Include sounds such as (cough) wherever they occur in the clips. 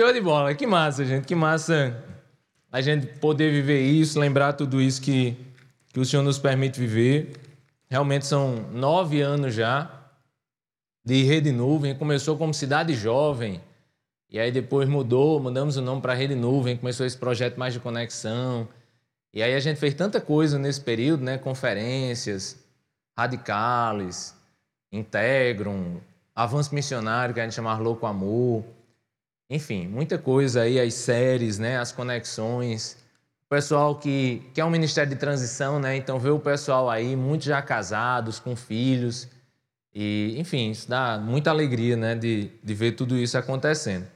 Show de bola, que massa, gente, que massa a gente poder viver isso, lembrar tudo isso que, que o Senhor nos permite viver. Realmente são nove anos já de Rede Nuvem. Começou como Cidade Jovem, e aí depois mudou, mudamos o nome para Rede Nuvem, começou esse projeto mais de conexão. E aí a gente fez tanta coisa nesse período, né? Conferências, radicales, Integrum, avanço missionário que a gente chamava Louco Amor. Enfim, muita coisa aí, as séries, né? As conexões. O pessoal que, que é um ministério de transição, né? Então vê o pessoal aí, muitos já casados, com filhos. E, enfim, isso dá muita alegria, né? De, de ver tudo isso acontecendo.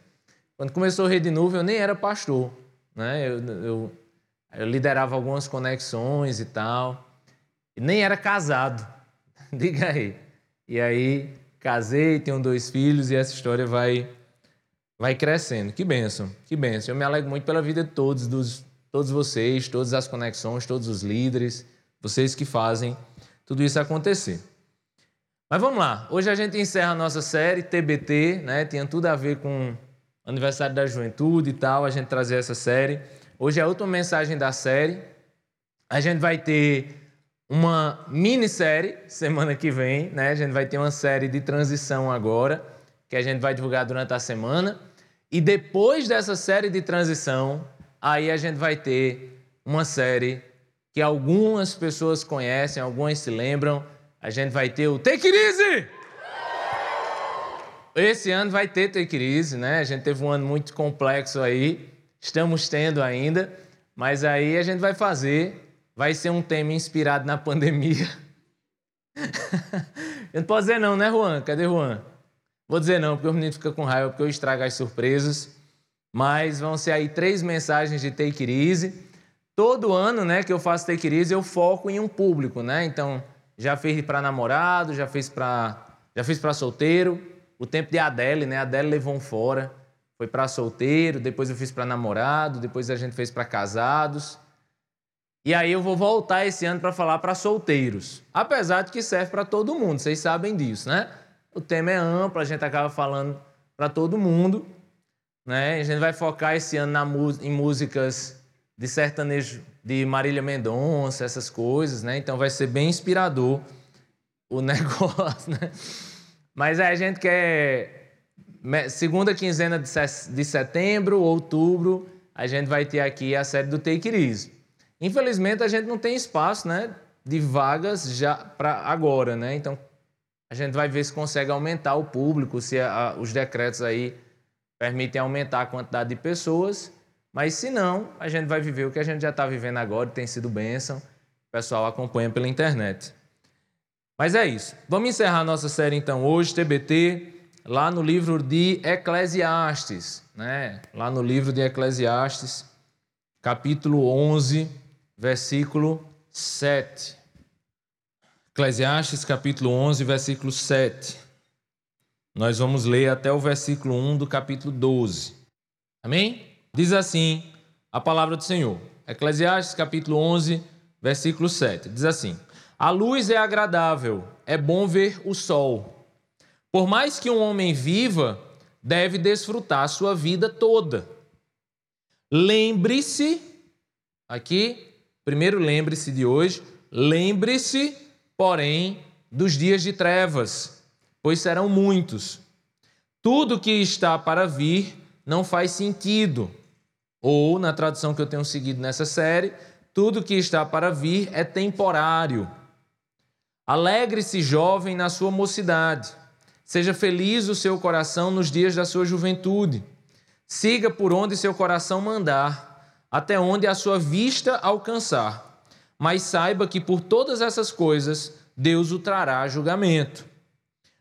Quando começou Rede Nuvem, eu nem era pastor, né? Eu, eu, eu liderava algumas conexões e tal. E nem era casado. (laughs) Diga aí. E aí, casei, tenho dois filhos e essa história vai vai crescendo. Que benção, que benção. Eu me alegro muito pela vida de todos, dos, todos vocês, todas as conexões, todos os líderes, vocês que fazem tudo isso acontecer. Mas vamos lá. Hoje a gente encerra a nossa série TBT, né? Tinha tudo a ver com aniversário da juventude e tal, a gente trazer essa série. Hoje é a última mensagem da série. A gente vai ter uma minissérie semana que vem, né? A gente vai ter uma série de transição agora, que a gente vai divulgar durante a semana. E depois dessa série de transição, aí a gente vai ter uma série que algumas pessoas conhecem, algumas se lembram. A gente vai ter o Take It Easy! Esse ano vai ter Take It Easy, né? A gente teve um ano muito complexo aí, estamos tendo ainda, mas aí a gente vai fazer, vai ser um tema inspirado na (laughs) pandemia. eu não posso dizer não, né, Juan? Cadê Juan? Vou dizer não, porque o menino fica com raiva, porque eu estrago as surpresas. Mas vão ser aí três mensagens de Take It Easy. Todo ano, né, que eu faço Take It Easy, eu foco em um público, né? Então, já fiz para namorado, já fiz para já fiz para solteiro, o tempo de Adele, né? Adele levou um fora. Foi para solteiro, depois eu fiz para namorado, depois a gente fez para casados. E aí eu vou voltar esse ano para falar para solteiros. Apesar de que serve para todo mundo, vocês sabem disso, né? O tema é amplo, a gente acaba falando para todo mundo, né? A gente vai focar esse ano na, em músicas de sertanejo de Marília Mendonça, essas coisas, né? Então vai ser bem inspirador o (laughs) negócio, né? Mas a gente quer segunda quinzena de setembro, outubro, a gente vai ter aqui a série do Take It Easy. Infelizmente a gente não tem espaço, né, de vagas já para agora, né? Então a gente vai ver se consegue aumentar o público, se a, os decretos aí permitem aumentar a quantidade de pessoas. Mas se não, a gente vai viver o que a gente já está vivendo agora, tem sido bênção. O pessoal acompanha pela internet. Mas é isso. Vamos encerrar nossa série então hoje, TBT, lá no livro de Eclesiastes, né? Lá no livro de Eclesiastes, capítulo 11, versículo 7. Eclesiastes, capítulo 11, versículo 7. Nós vamos ler até o versículo 1 do capítulo 12. Amém? Diz assim a palavra do Senhor. Eclesiastes, capítulo 11, versículo 7. Diz assim: a luz é agradável, é bom ver o sol. Por mais que um homem viva, deve desfrutar sua vida toda. Lembre-se, aqui, primeiro lembre-se de hoje, lembre-se, porém, dos dias de trevas, pois serão muitos. Tudo que está para vir não faz sentido. Ou, na tradução que eu tenho seguido nessa série, tudo que está para vir é temporário. Alegre-se, jovem, na sua mocidade. Seja feliz o seu coração nos dias da sua juventude. Siga por onde seu coração mandar, até onde a sua vista alcançar. Mas saiba que por todas essas coisas Deus o trará julgamento.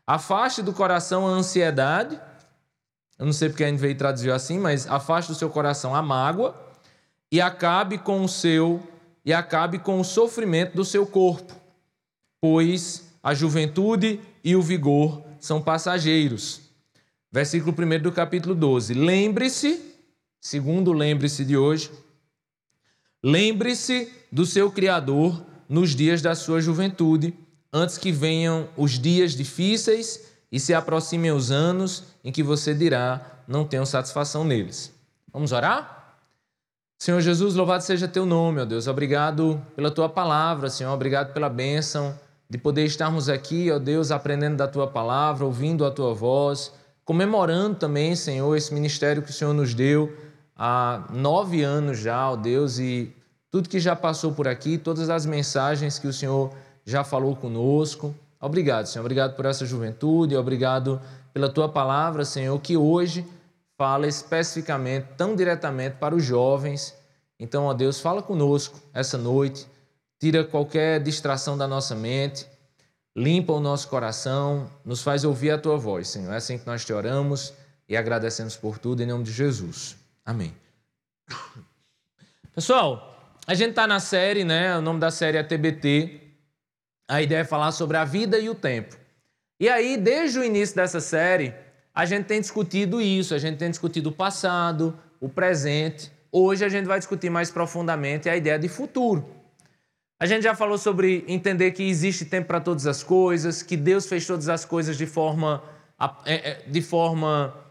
Afaste do coração a ansiedade. Eu não sei porque a gente veio traduzir assim, mas afaste do seu coração a mágoa e acabe com o seu e acabe com o sofrimento do seu corpo pois a juventude e o vigor são passageiros. Versículo 1 do capítulo 12. Lembre-se, segundo lembre-se de hoje, lembre-se do seu Criador nos dias da sua juventude, antes que venham os dias difíceis e se aproximem os anos em que você dirá: não tenham satisfação neles. Vamos orar? Senhor Jesus, louvado seja teu nome, ó Deus. Obrigado pela tua palavra, Senhor. Obrigado pela bênção de poder estarmos aqui, ó Deus, aprendendo da tua palavra, ouvindo a tua voz, comemorando também, Senhor, esse ministério que o Senhor nos deu há nove anos já, ó Deus, e tudo que já passou por aqui, todas as mensagens que o Senhor já falou conosco. Obrigado, Senhor. Obrigado por essa juventude, obrigado pela tua palavra, Senhor, que hoje fala especificamente, tão diretamente para os jovens. Então, ó Deus, fala conosco essa noite, tira qualquer distração da nossa mente, limpa o nosso coração, nos faz ouvir a tua voz, Senhor. É assim que nós te oramos e agradecemos por tudo em nome de Jesus. Amém. Pessoal, a gente está na série, né? O nome da série é TBT. A ideia é falar sobre a vida e o tempo. E aí, desde o início dessa série, a gente tem discutido isso, a gente tem discutido o passado, o presente. Hoje a gente vai discutir mais profundamente a ideia de futuro. A gente já falou sobre entender que existe tempo para todas as coisas, que Deus fez todas as coisas de forma, é, é, de forma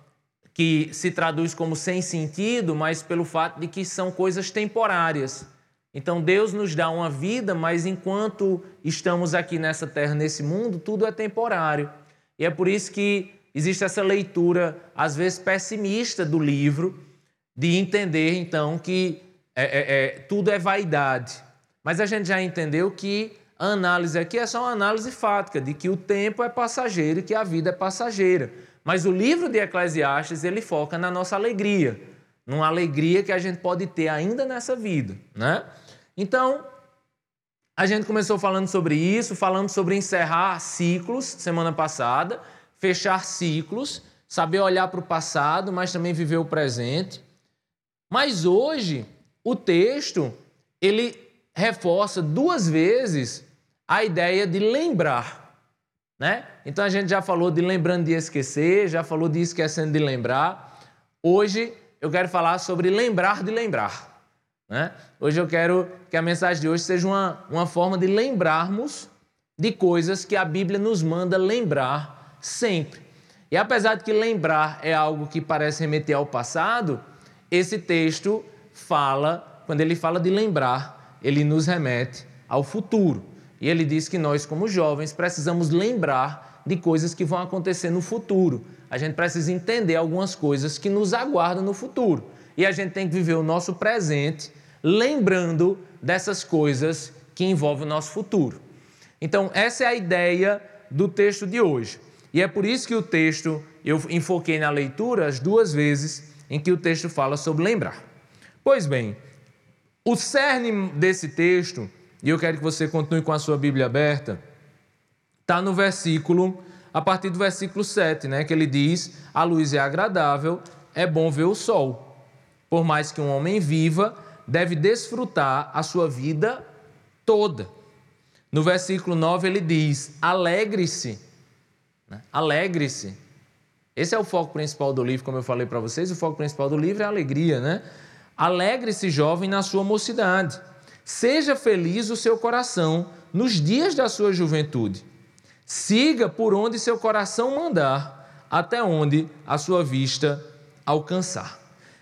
que se traduz como sem sentido, mas pelo fato de que são coisas temporárias. Então Deus nos dá uma vida, mas enquanto estamos aqui nessa terra, nesse mundo, tudo é temporário. E é por isso que existe essa leitura, às vezes pessimista, do livro, de entender então que é, é, é, tudo é vaidade. Mas a gente já entendeu que a análise aqui é só uma análise fática, de que o tempo é passageiro e que a vida é passageira. Mas o livro de Eclesiastes, ele foca na nossa alegria, numa alegria que a gente pode ter ainda nessa vida, né? Então, a gente começou falando sobre isso, falando sobre encerrar ciclos semana passada, fechar ciclos, saber olhar para o passado, mas também viver o presente. Mas hoje, o texto, ele reforça duas vezes a ideia de lembrar. Né? Então a gente já falou de lembrando de esquecer, já falou de esquecendo de lembrar. Hoje eu quero falar sobre lembrar de lembrar. Né? Hoje eu quero que a mensagem de hoje seja uma, uma forma de lembrarmos de coisas que a Bíblia nos manda lembrar sempre. E apesar de que lembrar é algo que parece remeter ao passado, esse texto fala, quando ele fala de lembrar, ele nos remete ao futuro. E ele diz que nós, como jovens, precisamos lembrar de coisas que vão acontecer no futuro. A gente precisa entender algumas coisas que nos aguardam no futuro. E a gente tem que viver o nosso presente lembrando dessas coisas que envolvem o nosso futuro. Então, essa é a ideia do texto de hoje. E é por isso que o texto, eu enfoquei na leitura as duas vezes em que o texto fala sobre lembrar. Pois bem, o cerne desse texto, e eu quero que você continue com a sua Bíblia aberta, está no versículo, a partir do versículo 7, né, que ele diz: A luz é agradável, é bom ver o sol. Por mais que um homem viva, deve desfrutar a sua vida toda. No versículo 9 ele diz: Alegre-se né? Alegre-se. Esse é o foco principal do livro, como eu falei para vocês. O foco principal do livro é a alegria, né? Alegre-se, jovem, na sua mocidade. Seja feliz o seu coração nos dias da sua juventude. Siga por onde seu coração mandar, até onde a sua vista alcançar.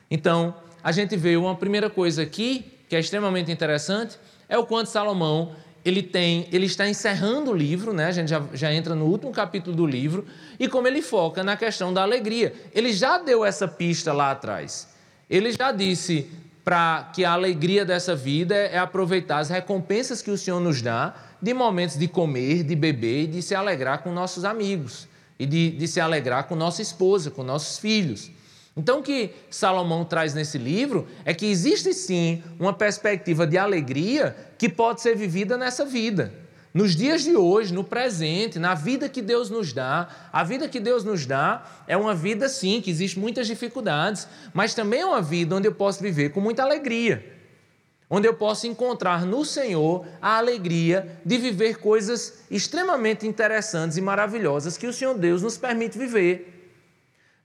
Então, a gente vê uma primeira coisa aqui, que é extremamente interessante, é o quanto Salomão ele tem, ele está encerrando o livro, né? A gente já, já entra no último capítulo do livro e como ele foca na questão da alegria. Ele já deu essa pista lá atrás. Ele já disse para que a alegria dessa vida é aproveitar as recompensas que o Senhor nos dá de momentos de comer, de beber e de se alegrar com nossos amigos e de, de se alegrar com nossa esposa, com nossos filhos. Então, o que Salomão traz nesse livro é que existe sim uma perspectiva de alegria que pode ser vivida nessa vida. Nos dias de hoje, no presente, na vida que Deus nos dá, a vida que Deus nos dá é uma vida, sim, que existe muitas dificuldades, mas também é uma vida onde eu posso viver com muita alegria. Onde eu posso encontrar no Senhor a alegria de viver coisas extremamente interessantes e maravilhosas que o Senhor Deus nos permite viver.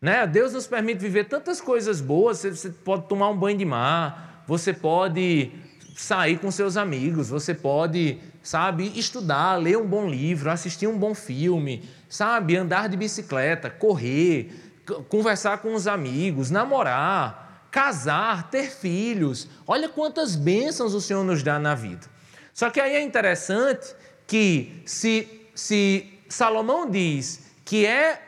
Né? Deus nos permite viver tantas coisas boas. Você pode tomar um banho de mar, você pode sair com seus amigos, você pode, sabe, estudar, ler um bom livro, assistir um bom filme, sabe, andar de bicicleta, correr, conversar com os amigos, namorar, casar, ter filhos. Olha quantas bênçãos o Senhor nos dá na vida. Só que aí é interessante que se, se Salomão diz que é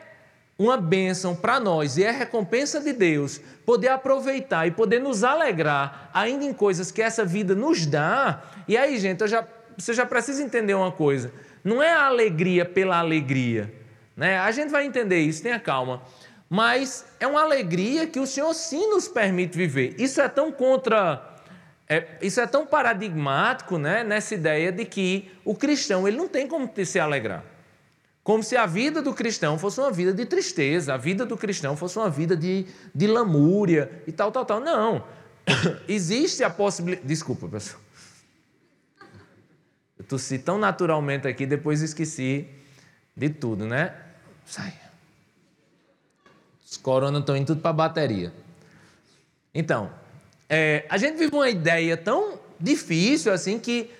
uma bênção para nós e é recompensa de Deus poder aproveitar e poder nos alegrar ainda em coisas que essa vida nos dá. E aí, gente, já, você já precisa entender uma coisa: não é a alegria pela alegria. Né? A gente vai entender isso, tenha calma. Mas é uma alegria que o Senhor sim nos permite viver. Isso é tão contra. É, isso é tão paradigmático né, nessa ideia de que o cristão ele não tem como se alegrar. Como se a vida do cristão fosse uma vida de tristeza, a vida do cristão fosse uma vida de, de lamúria e tal, tal, tal. Não. (coughs) Existe a possibilidade. Desculpa, pessoal. Eu tossi tão naturalmente aqui, depois esqueci de tudo, né? Sai. Os coronas estão indo tudo para a bateria. Então, é, a gente vive uma ideia tão difícil assim que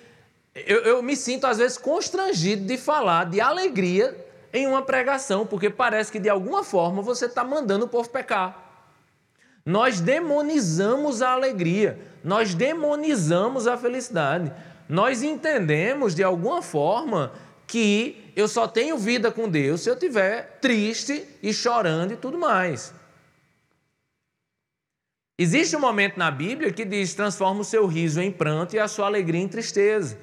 eu, eu me sinto às vezes constrangido de falar de alegria em uma pregação, porque parece que de alguma forma você está mandando o povo pecar. Nós demonizamos a alegria, nós demonizamos a felicidade. Nós entendemos de alguma forma que eu só tenho vida com Deus se eu estiver triste e chorando e tudo mais. Existe um momento na Bíblia que diz: transforma o seu riso em pranto e a sua alegria em tristeza.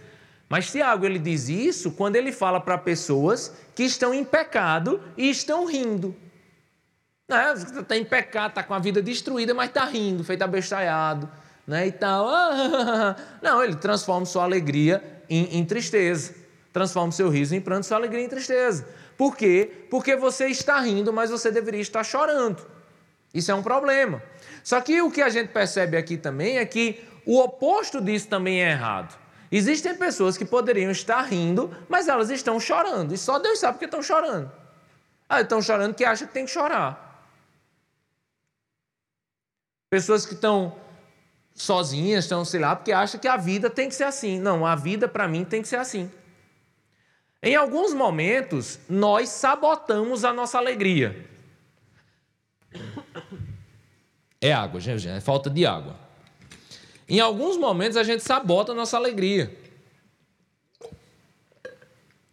Mas Tiago ele diz isso quando ele fala para pessoas que estão em pecado e estão rindo. Né? Está em pecado, está com a vida destruída, mas está rindo, feito abestalhado. Né? E tal. (laughs) Não, ele transforma sua alegria em, em tristeza. Transforma seu riso em pranto, sua alegria em tristeza. Por quê? Porque você está rindo, mas você deveria estar chorando. Isso é um problema. Só que o que a gente percebe aqui também é que o oposto disso também é errado. Existem pessoas que poderiam estar rindo, mas elas estão chorando. E só Deus sabe porque estão chorando. Ah, estão chorando que acham que tem que chorar. Pessoas que estão sozinhas, estão, sei lá, porque acham que a vida tem que ser assim. Não, a vida para mim tem que ser assim. Em alguns momentos, nós sabotamos a nossa alegria. É água, gente, é falta de água. Em alguns momentos a gente sabota a nossa alegria.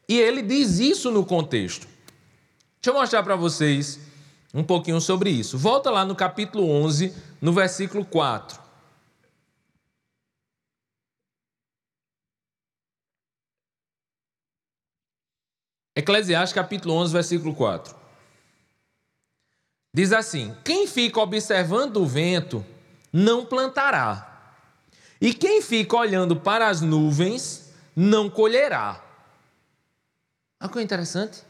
E ele diz isso no contexto. Deixa eu mostrar para vocês um pouquinho sobre isso. Volta lá no capítulo 11, no versículo 4. Eclesiastes capítulo 11, versículo 4. Diz assim: Quem fica observando o vento não plantará e quem fica olhando para as nuvens não colherá. Olha que interessante.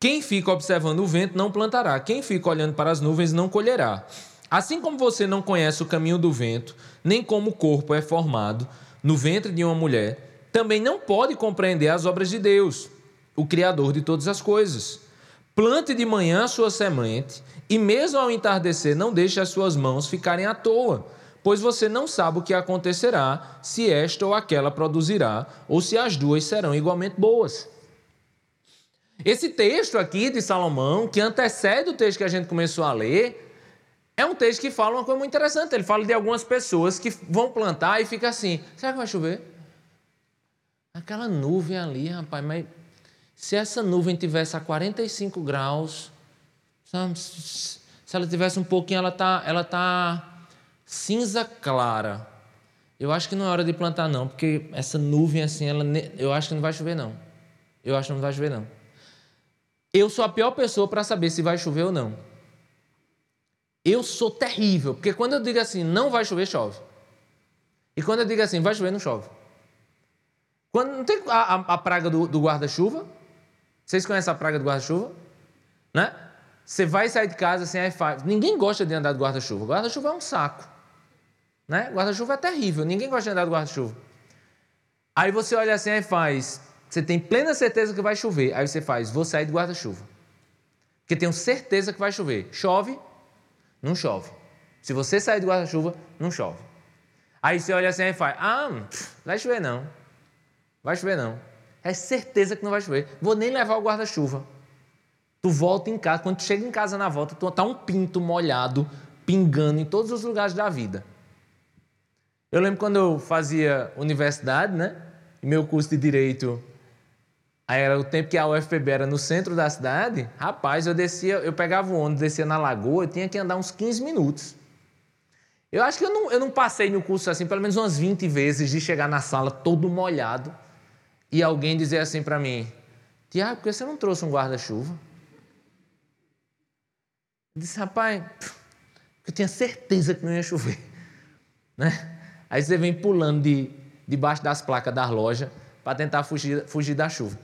Quem fica observando o vento não plantará. Quem fica olhando para as nuvens não colherá. Assim como você não conhece o caminho do vento, nem como o corpo é formado no ventre de uma mulher, também não pode compreender as obras de Deus, o Criador de todas as coisas. Plante de manhã a sua semente, e mesmo ao entardecer, não deixe as suas mãos ficarem à toa pois você não sabe o que acontecerá, se esta ou aquela produzirá, ou se as duas serão igualmente boas. Esse texto aqui de Salomão, que antecede o texto que a gente começou a ler, é um texto que fala uma coisa muito interessante. Ele fala de algumas pessoas que vão plantar e fica assim: será que vai chover? Aquela nuvem ali, rapaz, mas se essa nuvem tivesse a 45 graus, se ela tivesse um pouquinho, ela tá, ela tá cinza clara. Eu acho que não é hora de plantar, não, porque essa nuvem assim, ela, eu acho que não vai chover, não. Eu acho que não vai chover, não. Eu sou a pior pessoa para saber se vai chover ou não. Eu sou terrível, porque quando eu digo assim, não vai chover, chove. E quando eu digo assim, vai chover, não chove. Quando não tem a, a, a praga do, do guarda-chuva? Vocês conhecem a praga do guarda-chuva? Né? Você vai sair de casa sem faz. Ninguém gosta de andar de guarda-chuva. Guarda-chuva é um saco. Né? Guarda-chuva é terrível, ninguém gosta de andar de guarda-chuva. Aí você olha assim e faz, você tem plena certeza que vai chover. Aí você faz, vou sair de guarda-chuva. Porque tenho certeza que vai chover. Chove? Não chove. Se você sair de guarda-chuva, não chove. Aí você olha assim e faz, ah, vai chover não. Vai chover não. É certeza que não vai chover. Vou nem levar o guarda-chuva. Tu volta em casa, quando tu chega em casa na volta, tu tá um pinto molhado, pingando em todos os lugares da vida. Eu lembro quando eu fazia universidade, né? E meu curso de direito Aí era o tempo que a UFPB era no centro da cidade, rapaz, eu descia, eu pegava o ônibus, descia na lagoa, eu tinha que andar uns 15 minutos. Eu acho que eu não, eu não passei no curso assim, pelo menos umas 20 vezes, de chegar na sala todo molhado e alguém dizer assim para mim: Tiago, por que você não trouxe um guarda-chuva? Eu disse, rapaz, eu tinha certeza que não ia chover. (laughs) Né? Aí você vem pulando de, debaixo das placas das lojas para tentar fugir, fugir da chuva.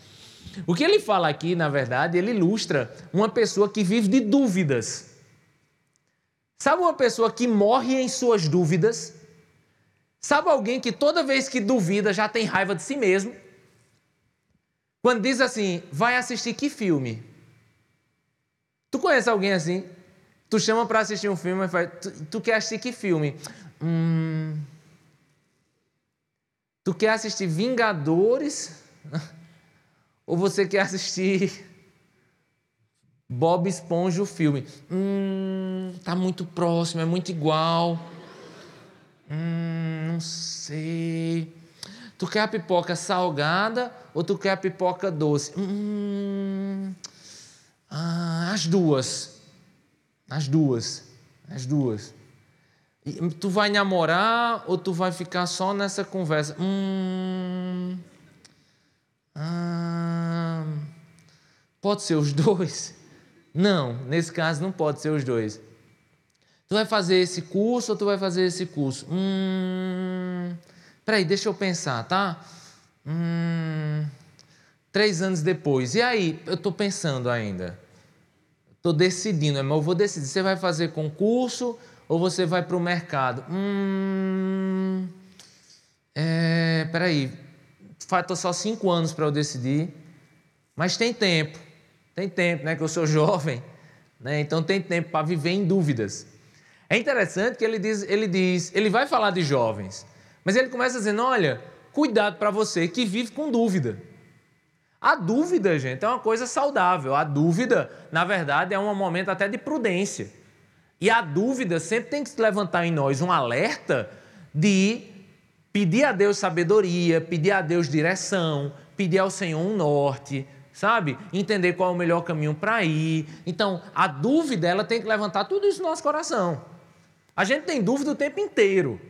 O que ele fala aqui, na verdade, ele ilustra uma pessoa que vive de dúvidas. Sabe uma pessoa que morre em suas dúvidas? Sabe alguém que toda vez que duvida já tem raiva de si mesmo? Quando diz assim, vai assistir que filme? Tu conhece alguém assim? Tu chama para assistir um filme e fala, tu, tu quer assistir que filme? Hum, tu quer assistir Vingadores? (laughs) Ou você quer assistir Bob Esponja o filme? Hum, tá muito próximo, é muito igual. Hum, não sei. Tu quer a pipoca salgada ou tu quer a pipoca doce? Hum, ah, as duas. As duas. As duas. E, tu vai namorar ou tu vai ficar só nessa conversa? Hum. Ah, pode ser os (laughs) dois? Não, nesse caso não pode ser os dois. Tu vai fazer esse curso ou tu vai fazer esse curso? Hum, peraí, deixa eu pensar, tá? Hum, três anos depois. E aí? Eu estou pensando ainda. Estou decidindo, mas eu vou decidir. Você vai fazer concurso ou você vai para o mercado? Hum, é, peraí, falta só cinco anos para eu decidir, mas tem tempo, tem tempo, né? Que eu sou (laughs) jovem, né? Então tem tempo para viver em dúvidas. É interessante que ele diz, ele diz, ele vai falar de jovens, mas ele começa dizendo, olha, cuidado para você que vive com dúvida. A dúvida, gente, é uma coisa saudável. A dúvida, na verdade, é um momento até de prudência. E a dúvida sempre tem que se levantar em nós um alerta de pedir a Deus sabedoria, pedir a Deus direção, pedir ao Senhor um norte, sabe? Entender qual é o melhor caminho para ir. Então, a dúvida, ela tem que levantar tudo isso no nosso coração. A gente tem dúvida o tempo inteiro.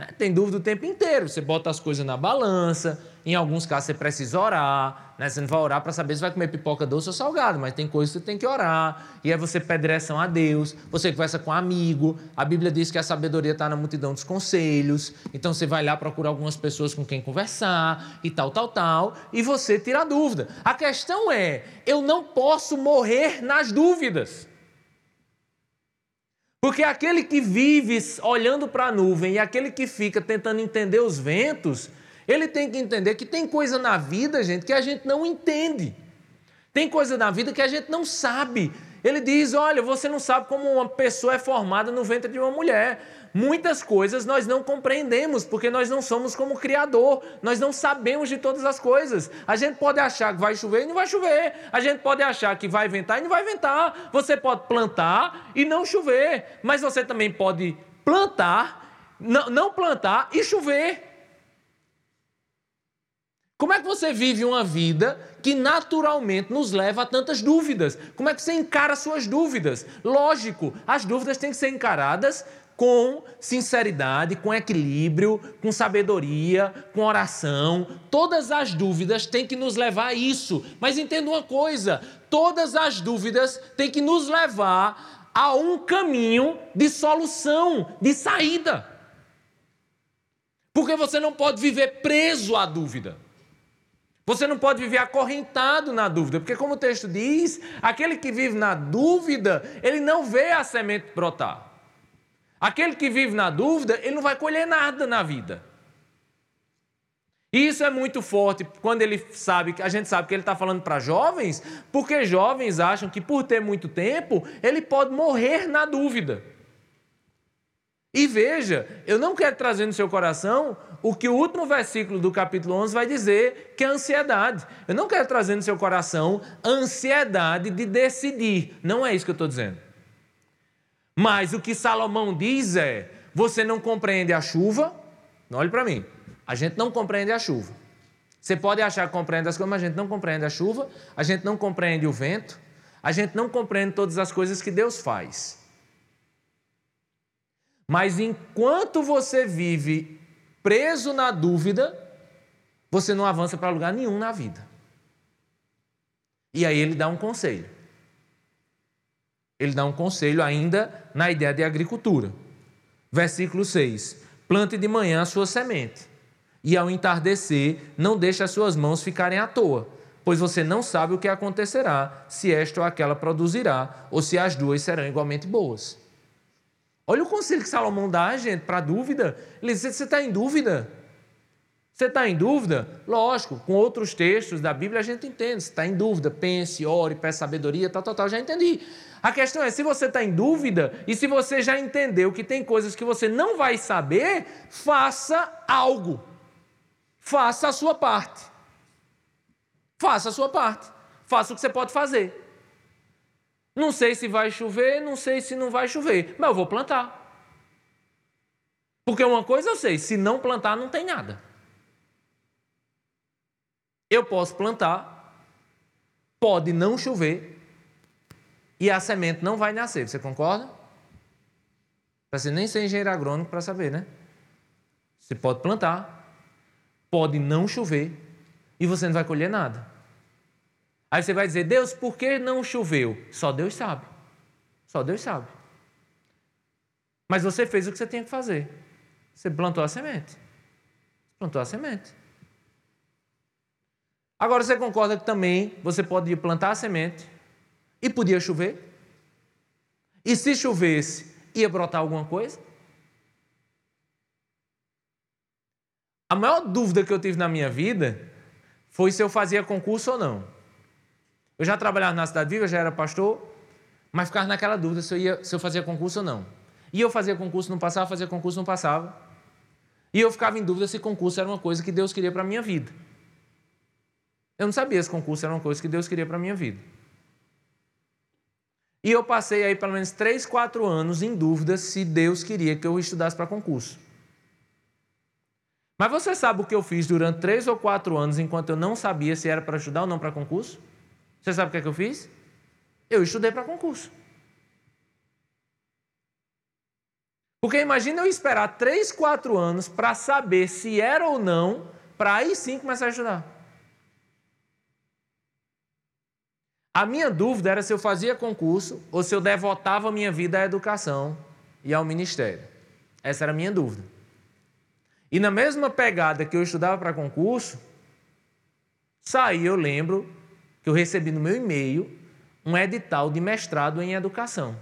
Né? Tem dúvida o tempo inteiro. Você bota as coisas na balança, em alguns casos você precisa orar, né? Você não vai orar para saber se vai comer pipoca doce ou salgado, mas tem coisas que você tem que orar. E aí você pede direção a Deus, você conversa com um amigo. A Bíblia diz que a sabedoria está na multidão dos conselhos. Então você vai lá procurar algumas pessoas com quem conversar e tal, tal, tal. E você tira a dúvida. A questão é: eu não posso morrer nas dúvidas. Porque aquele que vive olhando para a nuvem e aquele que fica tentando entender os ventos, ele tem que entender que tem coisa na vida, gente, que a gente não entende. Tem coisa na vida que a gente não sabe. Ele diz: Olha, você não sabe como uma pessoa é formada no ventre de uma mulher. Muitas coisas nós não compreendemos, porque nós não somos como Criador, nós não sabemos de todas as coisas. A gente pode achar que vai chover e não vai chover, a gente pode achar que vai ventar e não vai ventar. Você pode plantar e não chover, mas você também pode plantar, não, plantar e chover. Como é que você vive uma vida que naturalmente nos leva a tantas dúvidas? Como é que você encara suas dúvidas? Lógico, as dúvidas têm que ser encaradas com sinceridade, com equilíbrio, com sabedoria, com oração. Todas as dúvidas têm que nos levar a isso. Mas entenda uma coisa: todas as dúvidas têm que nos levar a um caminho de solução, de saída. Porque você não pode viver preso à dúvida. Você não pode viver acorrentado na dúvida, porque, como o texto diz, aquele que vive na dúvida, ele não vê a semente brotar. Aquele que vive na dúvida, ele não vai colher nada na vida. E isso é muito forte quando ele sabe, a gente sabe que ele está falando para jovens, porque jovens acham que por ter muito tempo, ele pode morrer na dúvida. E veja, eu não quero trazer no seu coração o que o último versículo do capítulo 11 vai dizer, que é ansiedade. Eu não quero trazer no seu coração ansiedade de decidir. Não é isso que eu estou dizendo. Mas o que Salomão diz é: você não compreende a chuva? Olhe para mim. A gente não compreende a chuva. Você pode achar que compreende as coisas, mas a gente não compreende a chuva, a gente não compreende o vento, a gente não compreende todas as coisas que Deus faz. Mas enquanto você vive preso na dúvida, você não avança para lugar nenhum na vida. E aí ele dá um conselho. Ele dá um conselho ainda na ideia de agricultura. Versículo 6: Plante de manhã a sua semente, e ao entardecer, não deixe as suas mãos ficarem à toa, pois você não sabe o que acontecerá, se esta ou aquela produzirá, ou se as duas serão igualmente boas. Olha o conselho que Salomão dá, gente, para dúvida. Ele diz: você está em dúvida? Você está em dúvida? Lógico, com outros textos da Bíblia a gente entende. Se está em dúvida, pense, ore, peça sabedoria, tal, tal, tal, já entendi. A questão é, se você está em dúvida e se você já entendeu que tem coisas que você não vai saber, faça algo. Faça a sua parte. Faça a sua parte. Faça o que você pode fazer. Não sei se vai chover, não sei se não vai chover, mas eu vou plantar. Porque uma coisa eu sei: se não plantar, não tem nada. Eu posso plantar, pode não chover, e a semente não vai nascer. Você concorda? Você nem ser engenheiro agrônico para saber, né? Você pode plantar, pode não chover, e você não vai colher nada. Aí você vai dizer, Deus, por que não choveu? Só Deus sabe. Só Deus sabe. Mas você fez o que você tinha que fazer. Você plantou a semente. Plantou a semente. Agora você concorda que também você pode plantar a semente e podia chover? E se chovesse, ia brotar alguma coisa? A maior dúvida que eu tive na minha vida foi se eu fazia concurso ou não. Eu já trabalhava na Cidade Viva, já era pastor, mas ficava naquela dúvida se eu, ia, se eu fazia concurso ou não. E eu fazia concurso, não passava, fazia concurso, não passava. E eu ficava em dúvida se concurso era uma coisa que Deus queria para a minha vida. Eu não sabia se concurso era uma coisa que Deus queria para a minha vida. E eu passei aí pelo menos três, quatro anos em dúvida se Deus queria que eu estudasse para concurso. Mas você sabe o que eu fiz durante três ou quatro anos enquanto eu não sabia se era para estudar ou não para concurso? Você sabe o que, é que eu fiz? Eu estudei para concurso. Porque imagina eu esperar 3, 4 anos para saber se era ou não, para aí sim começar a estudar. A minha dúvida era se eu fazia concurso ou se eu devotava minha vida à educação e ao ministério. Essa era a minha dúvida. E na mesma pegada que eu estudava para concurso, saí, eu lembro, que eu recebi no meu e-mail um edital de mestrado em educação.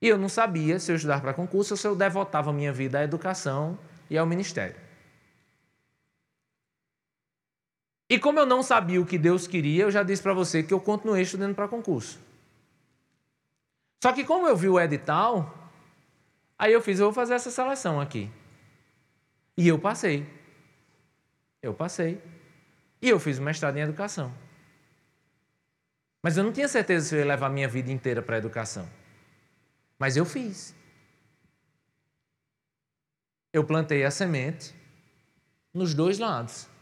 E eu não sabia se eu estudar para concurso ou se eu devotava minha vida à educação e ao ministério. E como eu não sabia o que Deus queria, eu já disse para você que eu continuei estudando para concurso. Só que como eu vi o edital, aí eu fiz, eu vou fazer essa seleção aqui. E eu passei. Eu passei. E eu fiz o mestrado em educação. Mas eu não tinha certeza se eu ia levar minha vida inteira para a educação. Mas eu fiz. Eu plantei a semente nos dois lados.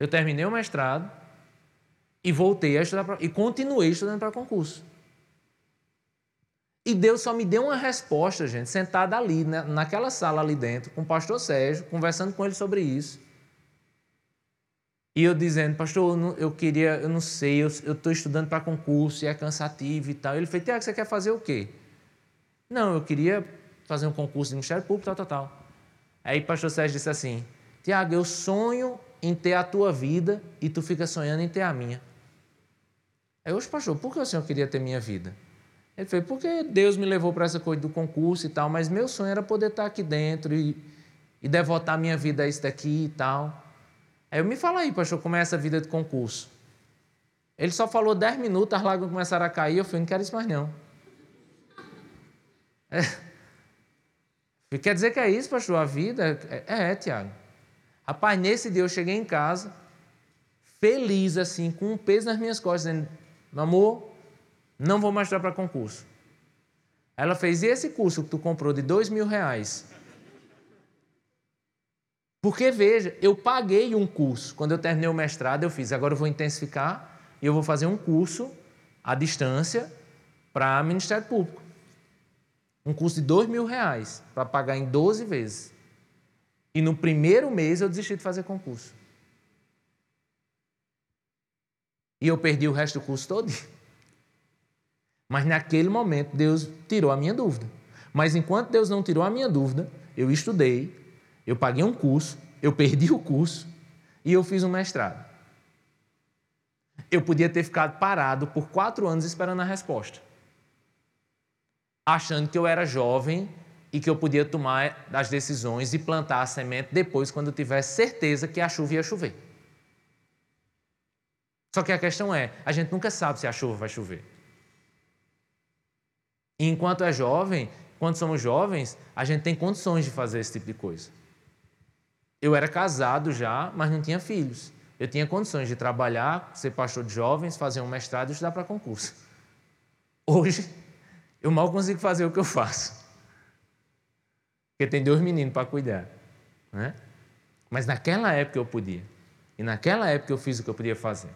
Eu terminei o mestrado e voltei a estudar pra, e continuei estudando para concurso. E Deus só me deu uma resposta, gente, sentada ali, né, naquela sala ali dentro, com o pastor Sérgio, conversando com ele sobre isso. E eu dizendo, pastor, eu, não, eu queria, eu não sei, eu estou estudando para concurso e é cansativo e tal. Ele fez, Tiago, você quer fazer o quê? Não, eu queria fazer um concurso de Ministério Público, tal, tal, tal. Aí o pastor Sérgio disse assim, Tiago, eu sonho em ter a tua vida e tu fica sonhando em ter a minha. Aí eu, pastor, por que o senhor queria ter minha vida? Ele fez, porque Deus me levou para essa coisa do concurso e tal, mas meu sonho era poder estar aqui dentro e, e devotar minha vida a isso daqui e tal. Aí eu me fala aí, pastor, como é essa vida de concurso? Ele só falou 10 minutos, as lágrimas começaram a cair, eu falei, não quero isso mais não. É. (laughs) Quer dizer que é isso, pastor? A vida? É, é, Tiago. Rapaz, nesse dia eu cheguei em casa, feliz assim, com um peso nas minhas costas, dizendo: Amor, não vou mais para concurso. Ela fez: E esse curso que tu comprou de dois mil reais? Porque, veja, eu paguei um curso. Quando eu terminei o mestrado, eu fiz. Agora eu vou intensificar e eu vou fazer um curso à distância para Ministério Público. Um curso de dois mil reais para pagar em 12 vezes. E no primeiro mês eu desisti de fazer concurso. E eu perdi o resto do curso todo. Mas naquele momento Deus tirou a minha dúvida. Mas enquanto Deus não tirou a minha dúvida, eu estudei, eu paguei um curso, eu perdi o curso e eu fiz um mestrado. Eu podia ter ficado parado por quatro anos esperando a resposta, achando que eu era jovem e que eu podia tomar as decisões e plantar a semente depois, quando eu tivesse certeza que a chuva ia chover. Só que a questão é: a gente nunca sabe se a chuva vai chover. E enquanto é jovem, quando somos jovens, a gente tem condições de fazer esse tipo de coisa. Eu era casado já, mas não tinha filhos. Eu tinha condições de trabalhar, ser pastor de jovens, fazer um mestrado e estudar para concurso. Hoje, eu mal consigo fazer o que eu faço. Porque tem dois meninos para cuidar. Né? Mas naquela época eu podia. E naquela época eu fiz o que eu podia fazer.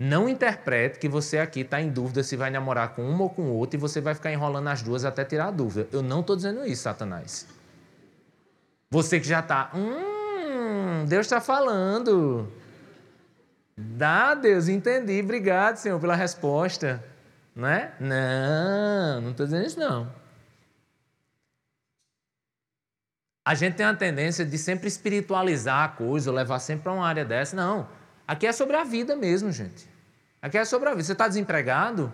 Não interprete que você aqui está em dúvida se vai namorar com uma ou com outra e você vai ficar enrolando as duas até tirar a dúvida. Eu não estou dizendo isso, Satanás. Você que já está, hum, Deus está falando. Dá, Deus, entendi. Obrigado, Senhor, pela resposta. Não é? Não, não estou dizendo isso, não. A gente tem uma tendência de sempre espiritualizar a coisa, levar sempre para uma área dessa. Não. Aqui é sobre a vida mesmo, gente. Aqui é sobre a vida. Você está desempregado?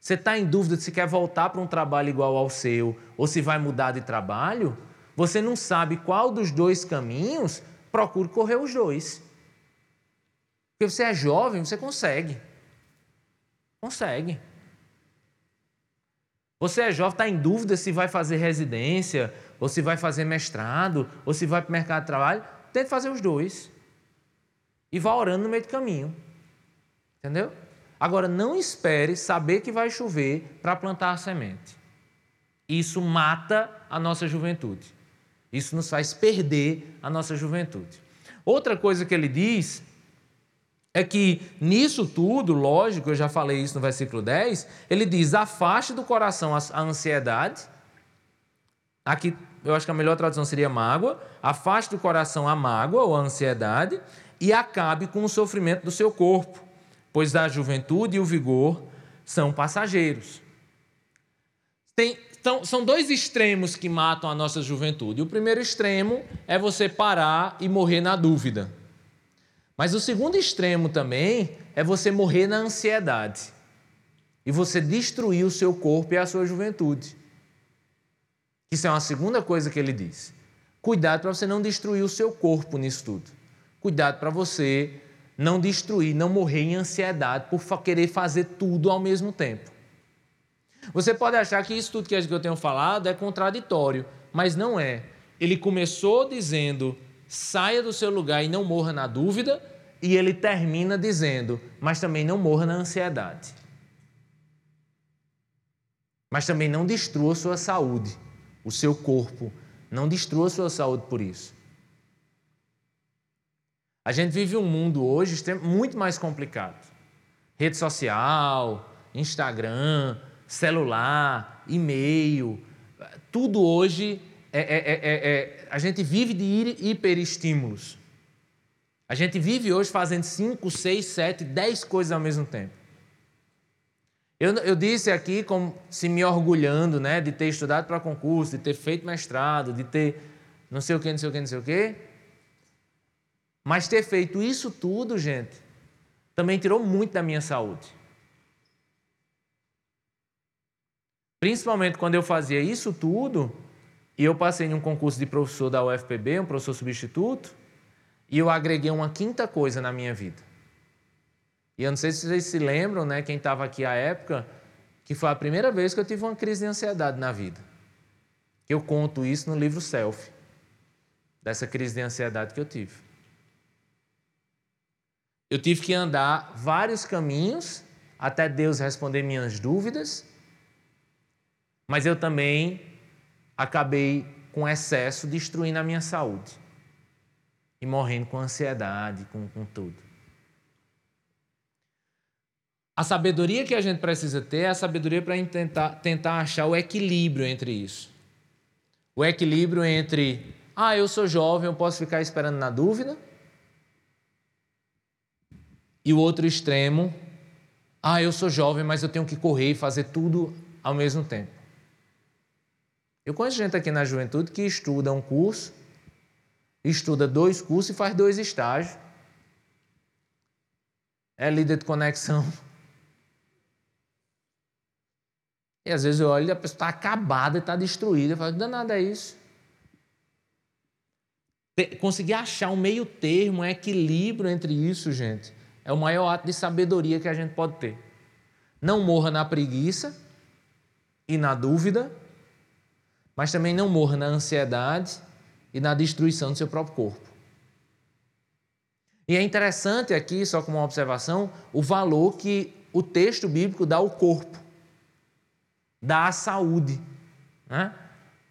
Você está em dúvida se quer voltar para um trabalho igual ao seu ou se vai mudar de trabalho? você não sabe qual dos dois caminhos, procure correr os dois. Porque você é jovem, você consegue. Consegue. Você é jovem, está em dúvida se vai fazer residência, ou se vai fazer mestrado, ou se vai para o mercado de trabalho. Tente fazer os dois. E vá orando no meio do caminho. Entendeu? Agora, não espere saber que vai chover para plantar a semente. Isso mata a nossa juventude. Isso nos faz perder a nossa juventude. Outra coisa que ele diz é que nisso tudo, lógico, eu já falei isso no versículo 10, ele diz: afaste do coração a ansiedade. Aqui eu acho que a melhor tradução seria mágoa. Afaste do coração a mágoa ou a ansiedade e acabe com o sofrimento do seu corpo, pois a juventude e o vigor são passageiros. Tem, então, são dois extremos que matam a nossa juventude. O primeiro extremo é você parar e morrer na dúvida. Mas o segundo extremo também é você morrer na ansiedade e você destruir o seu corpo e a sua juventude. Isso é uma segunda coisa que ele diz. Cuidado para você não destruir o seu corpo nisso tudo. Cuidado para você não destruir, não morrer em ansiedade por querer fazer tudo ao mesmo tempo. Você pode achar que isso tudo que eu tenho falado é contraditório, mas não é. Ele começou dizendo: saia do seu lugar e não morra na dúvida, e ele termina dizendo: mas também não morra na ansiedade. Mas também não destrua sua saúde, o seu corpo. Não destrua a sua saúde por isso. A gente vive um mundo hoje muito mais complicado. Rede social, Instagram, celular, e-mail, tudo hoje é, é, é, é, a gente vive de hiperestímulos. A gente vive hoje fazendo 5, 6, 7, 10 coisas ao mesmo tempo. Eu, eu disse aqui como se me orgulhando né, de ter estudado para concurso, de ter feito mestrado, de ter não sei o que, não sei o que, não sei o que. Mas ter feito isso tudo, gente, também tirou muito da minha saúde. Principalmente quando eu fazia isso tudo, e eu passei em um concurso de professor da UFPB, um professor substituto, e eu agreguei uma quinta coisa na minha vida. E eu não sei se vocês se lembram, né, quem estava aqui à época, que foi a primeira vez que eu tive uma crise de ansiedade na vida. Eu conto isso no livro Self, dessa crise de ansiedade que eu tive. Eu tive que andar vários caminhos até Deus responder minhas dúvidas, mas eu também acabei com excesso destruindo a minha saúde e morrendo com ansiedade, com, com tudo. A sabedoria que a gente precisa ter é a sabedoria para tentar, tentar achar o equilíbrio entre isso. O equilíbrio entre, ah, eu sou jovem, eu posso ficar esperando na dúvida. E o outro extremo, ah, eu sou jovem, mas eu tenho que correr e fazer tudo ao mesmo tempo. Eu conheço gente aqui na juventude que estuda um curso, estuda dois cursos e faz dois estágios. É líder de conexão. E às vezes eu olho e a pessoa está acabada, está destruída. Eu falo, danada é isso. Conseguir achar um meio termo, um equilíbrio entre isso, gente, é o maior ato de sabedoria que a gente pode ter. Não morra na preguiça e na dúvida, mas também não morra na ansiedade e na destruição do seu próprio corpo. E é interessante aqui, só como uma observação, o valor que o texto bíblico dá ao corpo, à saúde. Né?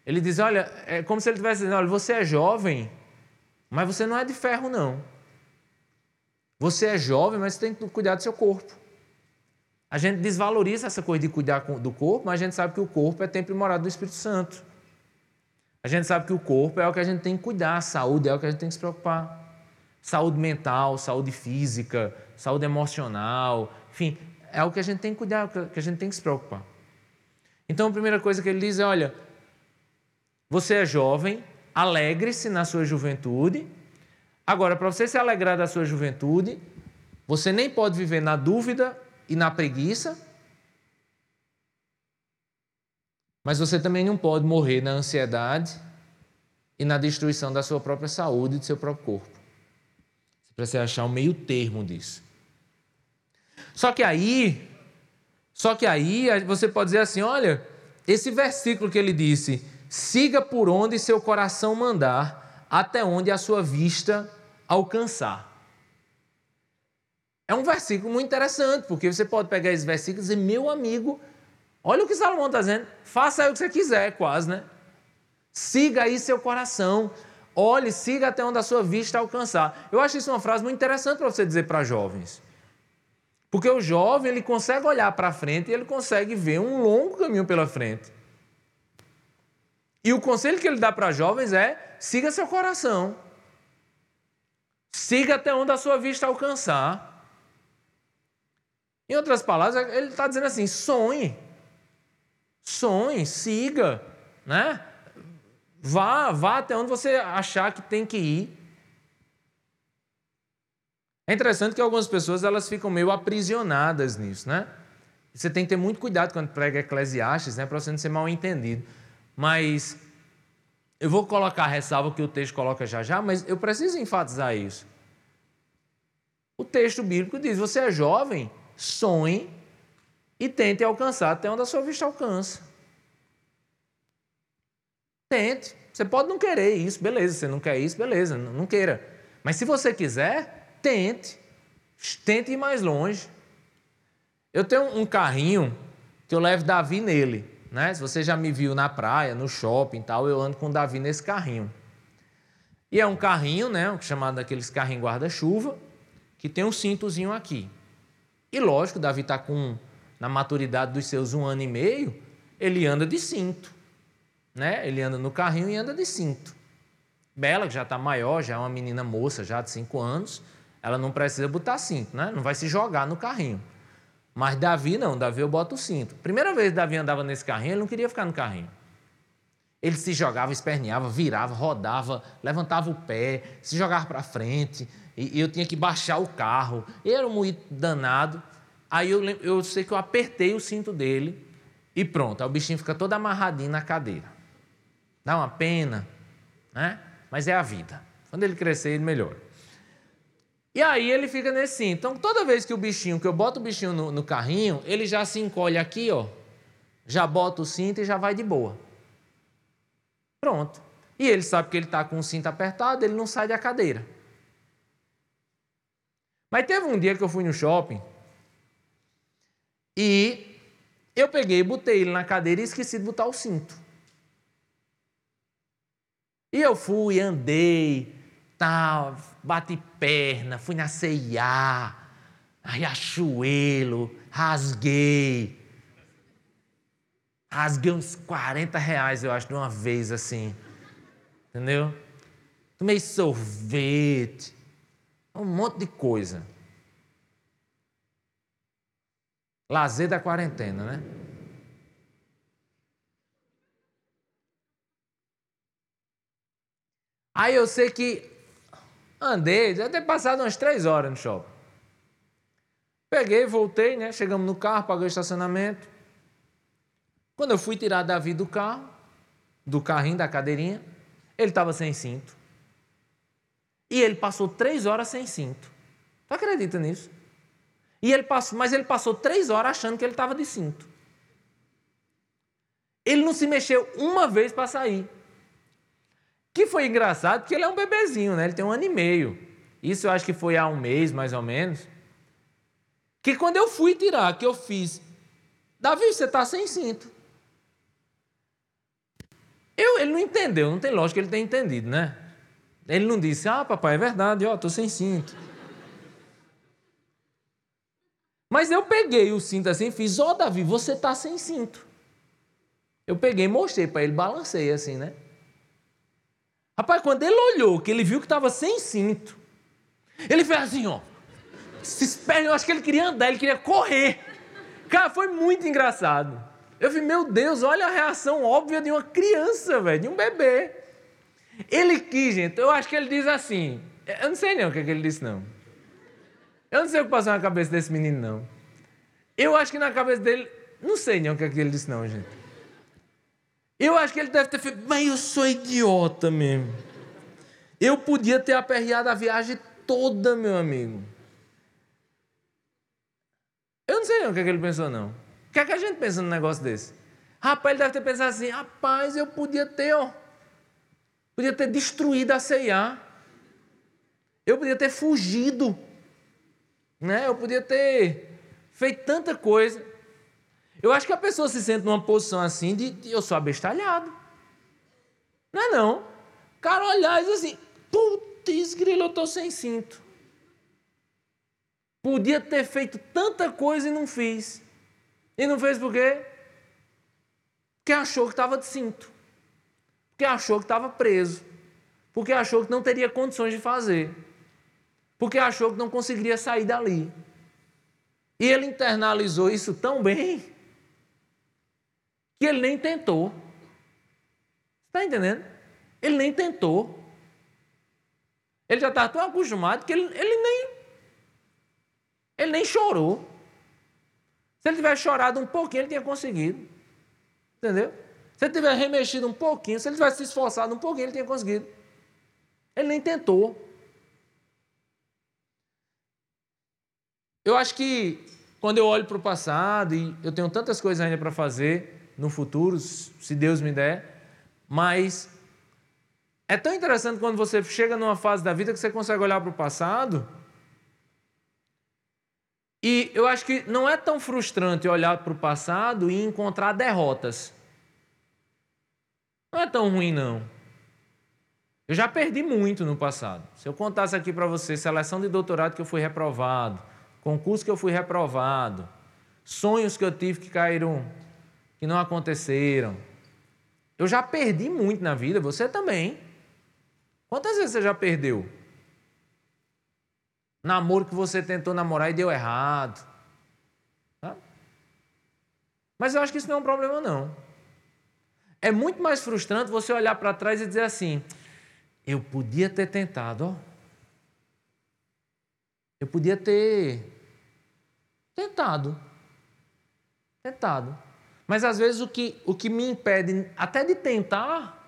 Ele diz: olha, é como se ele estivesse dizendo: olha, você é jovem, mas você não é de ferro, não. Você é jovem, mas você tem que cuidar do seu corpo. A gente desvaloriza essa coisa de cuidar do corpo, mas a gente sabe que o corpo é templo morado do Espírito Santo. A gente sabe que o corpo é o que a gente tem que cuidar, a saúde é o que a gente tem que se preocupar. Saúde mental, saúde física, saúde emocional, enfim, é o que a gente tem que cuidar, é o que a gente tem que se preocupar. Então a primeira coisa que ele diz é: olha, você é jovem, alegre-se na sua juventude. Agora, para você se alegrar da sua juventude, você nem pode viver na dúvida e na preguiça, Mas você também não pode morrer na ansiedade e na destruição da sua própria saúde e do seu próprio corpo. Você precisa achar um meio termo disso. Só que aí, só que aí você pode dizer assim, olha, esse versículo que ele disse, siga por onde seu coração mandar, até onde a sua vista alcançar. É um versículo muito interessante, porque você pode pegar esse versículo e dizer, meu amigo, Olha o que Salomão está dizendo. Faça aí o que você quiser, quase, né? Siga aí seu coração. Olhe, siga até onde a sua vista alcançar. Eu acho isso uma frase muito interessante para você dizer para jovens. Porque o jovem, ele consegue olhar para frente e ele consegue ver um longo caminho pela frente. E o conselho que ele dá para jovens é: siga seu coração. Siga até onde a sua vista alcançar. Em outras palavras, ele está dizendo assim: sonhe. Sonhe, siga, né? Vá, vá até onde você achar que tem que ir. É interessante que algumas pessoas elas ficam meio aprisionadas nisso, né? Você tem que ter muito cuidado quando prega Eclesiastes, né, para você não ser mal entendido. Mas eu vou colocar a ressalva que o texto coloca já já, mas eu preciso enfatizar isso. O texto bíblico diz: você é jovem, sonhe e tente alcançar até onde a sua vista alcança. Tente. Você pode não querer isso, beleza. Você não quer isso, beleza, não queira. Mas se você quiser, tente. Tente ir mais longe. Eu tenho um carrinho que eu levo Davi nele. Né? Se você já me viu na praia, no shopping e tal, eu ando com o Davi nesse carrinho. E é um carrinho, né, chamado daqueles carrinhos guarda-chuva, que tem um cintozinho aqui. E lógico, o Davi está com na maturidade dos seus um ano e meio, ele anda de cinto. Né? Ele anda no carrinho e anda de cinto. Bela, que já está maior, já é uma menina moça, já de cinco anos, ela não precisa botar cinto, né? não vai se jogar no carrinho. Mas Davi não, Davi eu boto o cinto. Primeira vez que Davi andava nesse carrinho, ele não queria ficar no carrinho. Ele se jogava, esperneava, virava, rodava, levantava o pé, se jogava para frente, e eu tinha que baixar o carro. Ele era um moído danado. Aí eu, eu sei que eu apertei o cinto dele e pronto. Aí o bichinho fica todo amarradinho na cadeira. Dá uma pena, né? Mas é a vida. Quando ele crescer, ele melhora. E aí ele fica nesse cinto. Então, toda vez que o bichinho, que eu boto o bichinho no, no carrinho, ele já se encolhe aqui, ó. já bota o cinto e já vai de boa. Pronto. E ele sabe que ele está com o cinto apertado, ele não sai da cadeira. Mas teve um dia que eu fui no shopping e eu peguei, botei ele na cadeira e esqueci de botar o cinto. E eu fui, andei, tal, bati perna, fui na CIA, Riachuelo, rasguei. Rasguei uns 40 reais, eu acho, de uma vez assim. Entendeu? Tomei sorvete, um monte de coisa. Lazer da quarentena, né? Aí eu sei que andei, deve ter passado umas três horas no shopping. Peguei, voltei, né? Chegamos no carro, paguei o estacionamento. Quando eu fui tirar Davi do carro, do carrinho, da cadeirinha, ele estava sem cinto. E ele passou três horas sem cinto. Tu acredita nisso? E ele passou, mas ele passou três horas achando que ele estava de cinto. Ele não se mexeu uma vez para sair. Que foi engraçado, porque ele é um bebezinho, né? Ele tem um ano e meio. Isso eu acho que foi há um mês, mais ou menos. Que quando eu fui tirar, que eu fiz, Davi, você está sem cinto. Eu, ele não entendeu, não tem lógica ele ter entendido, né? Ele não disse, ah, papai, é verdade, ó, estou sem cinto. Mas eu peguei o cinto assim e fiz, ó, oh, Davi, você está sem cinto. Eu peguei mostrei para ele, balancei assim, né? Rapaz, quando ele olhou, que ele viu que estava sem cinto, ele fez assim, ó se esperneou, eu acho que ele queria andar, ele queria correr. Cara, foi muito engraçado. Eu falei, meu Deus, olha a reação óbvia de uma criança, velho, de um bebê. Ele quis, gente, eu acho que ele diz assim. Eu não sei nem o que, é que ele disse, não. Eu não sei o que passou na cabeça desse menino, não. Eu acho que na cabeça dele. Não sei nem o que, é que ele disse, não, gente. Eu acho que ele deve ter feito. Mas eu sou idiota mesmo. Eu podia ter aperreado a viagem toda, meu amigo. Eu não sei o que, é que ele pensou, não. O que é que a gente pensa num negócio desse? Rapaz, ele deve ter pensado assim, rapaz, eu podia ter, ó, podia ter destruído a CIA. Eu podia ter fugido. Né? Eu podia ter feito tanta coisa. Eu acho que a pessoa se sente numa posição assim de, de eu sou abestalhado. Não é não. O cara olhar e diz assim, putz, grilo, eu estou sem cinto. Podia ter feito tanta coisa e não fiz. E não fez por quê? Porque achou que estava de cinto. Porque achou que estava preso. Porque achou que não teria condições de fazer. Porque achou que não conseguiria sair dali. E ele internalizou isso tão bem que ele nem tentou. Está entendendo? Ele nem tentou. Ele já está tão acostumado que ele, ele nem ele nem chorou. Se ele tivesse chorado um pouquinho, ele tinha conseguido. Entendeu? Se ele tivesse remexido um pouquinho, se ele tivesse se esforçado um pouquinho, ele tinha conseguido. Ele nem tentou. Eu acho que quando eu olho para o passado, e eu tenho tantas coisas ainda para fazer no futuro, se Deus me der, mas é tão interessante quando você chega numa fase da vida que você consegue olhar para o passado e eu acho que não é tão frustrante olhar para o passado e encontrar derrotas. Não é tão ruim, não. Eu já perdi muito no passado. Se eu contasse aqui para você seleção de doutorado que eu fui reprovado, concurso que eu fui reprovado, sonhos que eu tive que caíram, que não aconteceram. Eu já perdi muito na vida, você também. Quantas vezes você já perdeu? Namoro que você tentou namorar e deu errado. Tá? Mas eu acho que isso não é um problema, não. É muito mais frustrante você olhar para trás e dizer assim: eu podia ter tentado, ó. Eu podia ter tentado. Tentado. Mas às vezes o que, o que me impede até de tentar,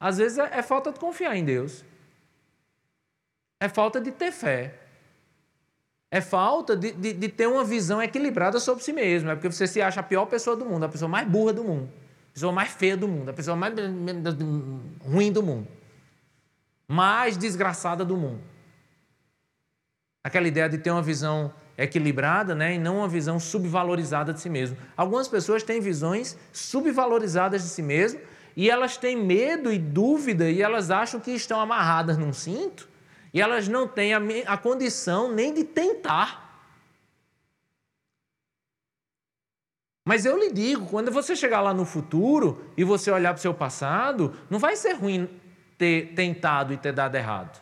às vezes é, é falta de confiar em Deus. É falta de ter fé. É falta de, de, de, ter uma visão equilibrada sobre si mesmo. É porque você se acha a pior pessoa do mundo, a pessoa mais burra do mundo, a pessoa mais feia do mundo, a pessoa mais ruim do mundo, mais desgraçada do mundo. Aquela ideia de ter uma visão equilibrada né, e não uma visão subvalorizada de si mesmo. Algumas pessoas têm visões subvalorizadas de si mesmo e elas têm medo e dúvida e elas acham que estão amarradas num cinto e elas não têm a, a condição nem de tentar. Mas eu lhe digo, quando você chegar lá no futuro e você olhar para o seu passado, não vai ser ruim ter tentado e ter dado errado.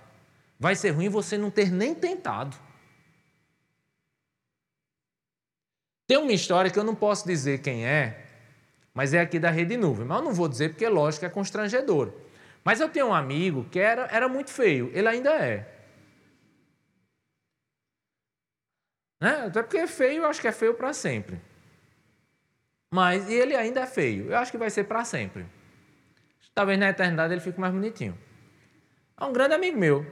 Vai ser ruim você não ter nem tentado. Tem uma história que eu não posso dizer quem é, mas é aqui da Rede Nuvem. Mas eu não vou dizer porque, lógico, é constrangedor. Mas eu tenho um amigo que era, era muito feio, ele ainda é. Né? Até porque é feio, eu acho que é feio para sempre. Mas e ele ainda é feio, eu acho que vai ser para sempre. Talvez na eternidade ele fique mais bonitinho. É um grande amigo meu.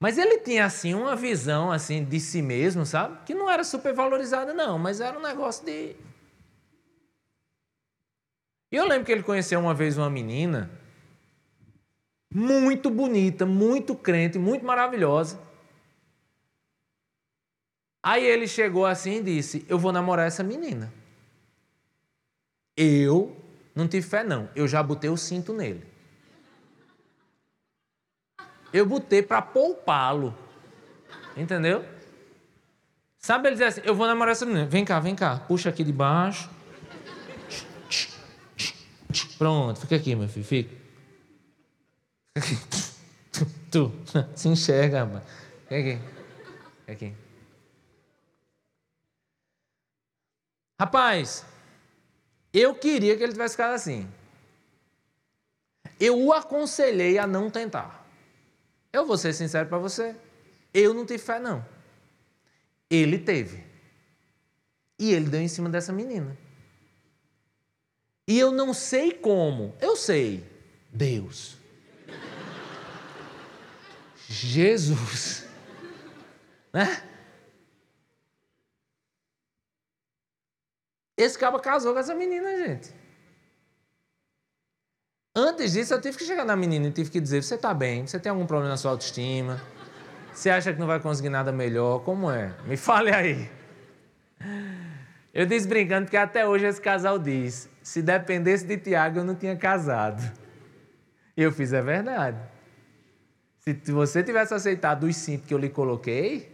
Mas ele tinha assim uma visão assim de si mesmo, sabe? Que não era super valorizada não, mas era um negócio de E eu lembro que ele conheceu uma vez uma menina muito bonita, muito crente, muito maravilhosa. Aí ele chegou assim e disse: Eu vou namorar essa menina. Eu não tive fé, não. Eu já botei o cinto nele. Eu botei para poupá-lo. Entendeu? Sabe ele dizer assim: Eu vou namorar essa menina. Vem cá, vem cá. Puxa aqui de baixo. Pronto, fica aqui, meu filho. Fica. (laughs) Tu, tu, (laughs) se enxerga, rapaz. Vem aqui. Vem aqui. Rapaz, eu queria que ele tivesse ficado assim. Eu o aconselhei a não tentar. Eu vou ser sincero para você. Eu não tive fé, não. Ele teve. E ele deu em cima dessa menina. E eu não sei como. Eu sei. Deus. Jesus. Né? Esse cabo casou com essa menina, gente. Antes disso, eu tive que chegar na menina e tive que dizer: você está bem? Você tem algum problema na sua autoestima? Você acha que não vai conseguir nada melhor? Como é? Me fale aí. Eu disse brincando porque até hoje esse casal diz: se dependesse de Tiago, eu não tinha casado. E eu fiz, é verdade. Se você tivesse aceitado os cintos que eu lhe coloquei,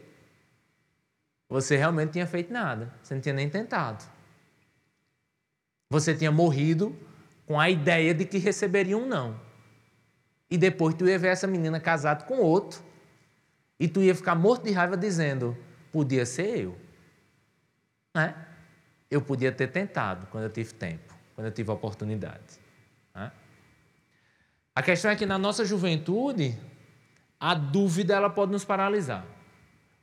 você realmente tinha feito nada. Você não tinha nem tentado. Você tinha morrido com a ideia de que receberia um não. E depois tu ia ver essa menina casada com outro. E tu ia ficar morto de raiva dizendo: podia ser eu. Né? Eu podia ter tentado quando eu tive tempo, quando eu tive oportunidade. Né? A questão é que na nossa juventude, a dúvida ela pode nos paralisar.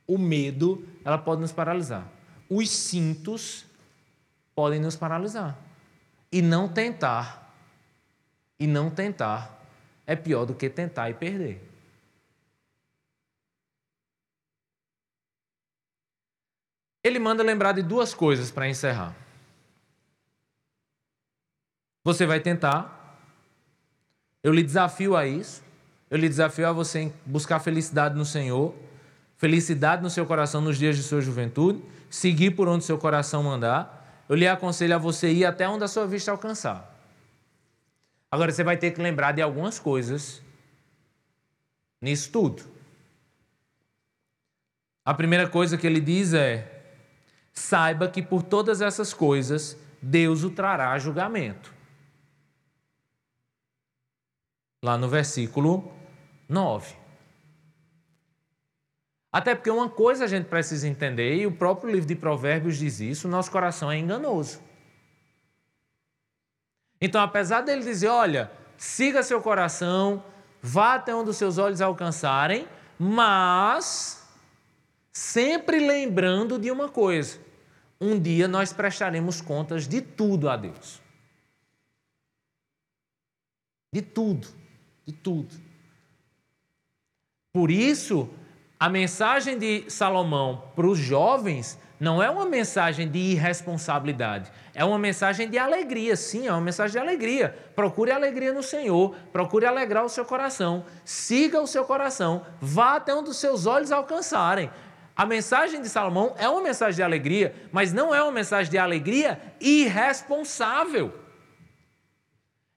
O medo ela pode nos paralisar. Os cintos podem nos paralisar. E não tentar. E não tentar é pior do que tentar e perder. Ele manda lembrar de duas coisas para encerrar. Você vai tentar. Eu lhe desafio a isso. Eu lhe desafio a você buscar felicidade no Senhor, felicidade no seu coração nos dias de sua juventude, seguir por onde seu coração mandar. Eu lhe aconselho a você ir até onde a sua vista alcançar. Agora você vai ter que lembrar de algumas coisas nisso tudo. A primeira coisa que ele diz é: saiba que por todas essas coisas Deus o trará a julgamento. Lá no versículo 9. Até porque uma coisa a gente precisa entender, e o próprio livro de Provérbios diz isso: nosso coração é enganoso. Então, apesar dele dizer, olha, siga seu coração, vá até onde os seus olhos alcançarem, mas sempre lembrando de uma coisa: um dia nós prestaremos contas de tudo a Deus. De tudo, de tudo. Por isso, a mensagem de Salomão para os jovens não é uma mensagem de irresponsabilidade, é uma mensagem de alegria, sim, é uma mensagem de alegria. Procure alegria no Senhor, procure alegrar o seu coração, siga o seu coração, vá até onde os seus olhos alcançarem. A mensagem de Salomão é uma mensagem de alegria, mas não é uma mensagem de alegria irresponsável.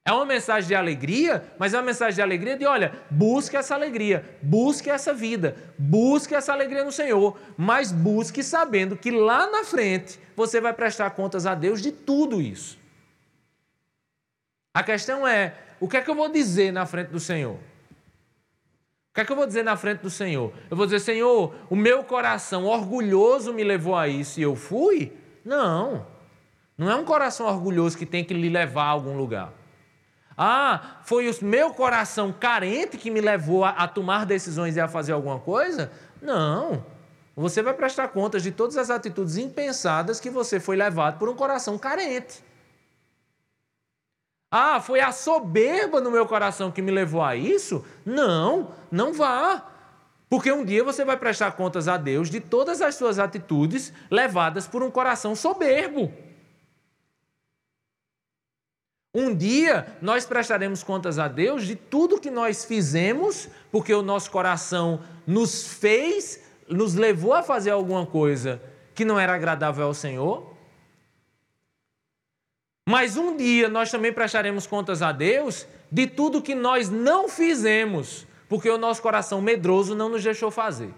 É uma mensagem de alegria, mas é uma mensagem de alegria de, olha, busque essa alegria, busque essa vida, busque essa alegria no Senhor, mas busque sabendo que lá na frente você vai prestar contas a Deus de tudo isso. A questão é, o que é que eu vou dizer na frente do Senhor? O que é que eu vou dizer na frente do Senhor? Eu vou dizer, Senhor, o meu coração orgulhoso me levou a isso e eu fui? Não. Não é um coração orgulhoso que tem que lhe levar a algum lugar. Ah, foi o meu coração carente que me levou a, a, tomar decisões e a fazer alguma coisa? Não. Você vai prestar contas de todas as atitudes impensadas que você foi levado por um coração carente. Ah, foi a soberba no meu coração que me levou a isso? Não, não vá. Porque um dia você vai prestar contas a Deus de todas as suas atitudes levadas por um coração soberbo. Um dia nós prestaremos contas a Deus de tudo que nós fizemos, porque o nosso coração nos fez, nos levou a fazer alguma coisa que não era agradável ao Senhor. Mas um dia nós também prestaremos contas a Deus de tudo que nós não fizemos, porque o nosso coração medroso não nos deixou fazer.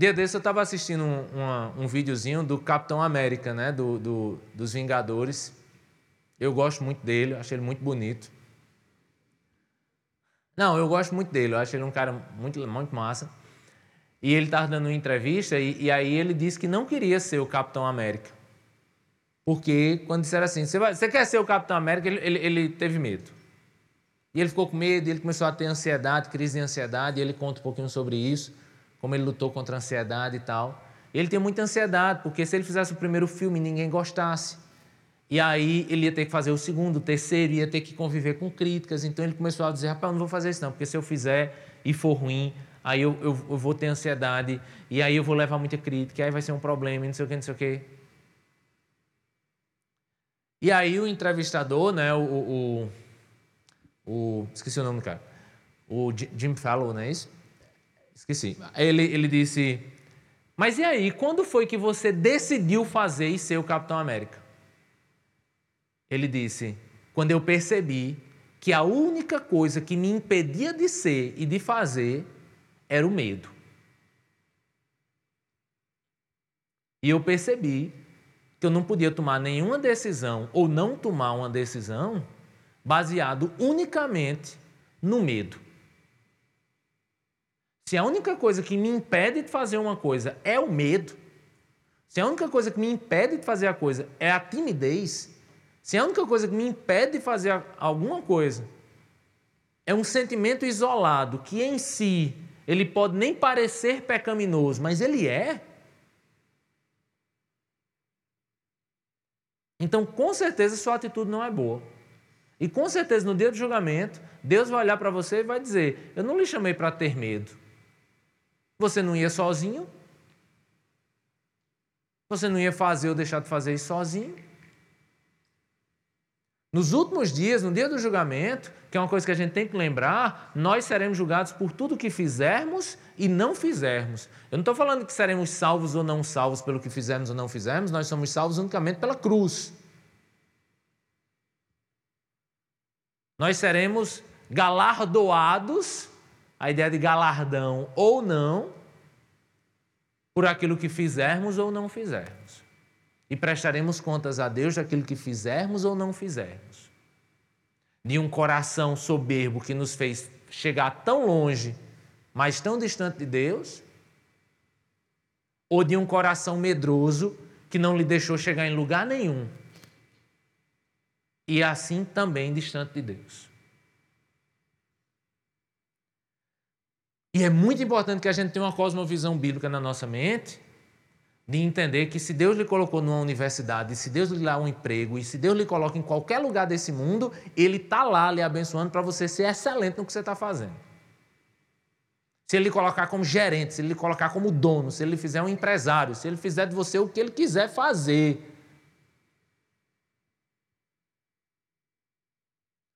Dia desse eu estava assistindo um, um videozinho do Capitão América, né? Do, do, dos Vingadores. Eu gosto muito dele, acho ele muito bonito. Não, eu gosto muito dele, eu acho ele um cara muito, muito massa. E ele estava dando uma entrevista e, e, aí ele disse que não queria ser o Capitão América. Porque quando disseram assim, você quer ser o Capitão América, ele, ele, ele, teve medo. E ele ficou com medo, ele começou a ter ansiedade, crise de ansiedade, e ele conta um pouquinho sobre isso como ele lutou contra a ansiedade e tal. Ele tem muita ansiedade, porque se ele fizesse o primeiro filme ninguém gostasse. E aí ele ia ter que fazer o segundo, o terceiro, ia ter que conviver com críticas. Então ele começou a dizer: rapaz, eu não vou fazer isso não, porque se eu fizer e for ruim, aí eu, eu, eu vou ter ansiedade, e aí eu vou levar muita crítica, aí vai ser um problema, não sei o que, não sei o que. E aí o entrevistador, né, o, o, o, esqueci o nome do cara, o Jim Fallow, não é isso? Esqueci. Ele, ele disse: Mas e aí, quando foi que você decidiu fazer e ser o Capitão América? Ele disse: Quando eu percebi que a única coisa que me impedia de ser e de fazer era o medo. E eu percebi que eu não podia tomar nenhuma decisão ou não tomar uma decisão baseado unicamente no medo. Se a única coisa que me impede de fazer uma coisa é o medo, se a única coisa que me impede de fazer a coisa é a timidez, se a única coisa que me impede de fazer alguma coisa é um sentimento isolado que em si ele pode nem parecer pecaminoso, mas ele é. Então, com certeza, sua atitude não é boa. E com certeza, no dia do julgamento, Deus vai olhar para você e vai dizer: Eu não lhe chamei para ter medo. Você não ia sozinho? Você não ia fazer ou deixar de fazer isso sozinho? Nos últimos dias, no dia do julgamento, que é uma coisa que a gente tem que lembrar, nós seremos julgados por tudo que fizermos e não fizermos. Eu não estou falando que seremos salvos ou não salvos pelo que fizermos ou não fizermos, nós somos salvos unicamente pela cruz. Nós seremos galardoados a ideia de galardão ou não, por aquilo que fizermos ou não fizermos. E prestaremos contas a Deus daquilo que fizermos ou não fizermos. De um coração soberbo que nos fez chegar tão longe, mas tão distante de Deus, ou de um coração medroso que não lhe deixou chegar em lugar nenhum, e assim também distante de Deus. E é muito importante que a gente tenha uma cosmovisão bíblica na nossa mente, de entender que se Deus lhe colocou numa universidade, se Deus lhe dá um emprego e se Deus lhe coloca em qualquer lugar desse mundo, Ele está lá lhe abençoando para você ser excelente no que você está fazendo. Se Ele lhe colocar como gerente, se Ele lhe colocar como dono, se Ele lhe fizer um empresário, se Ele fizer de você o que Ele quiser fazer.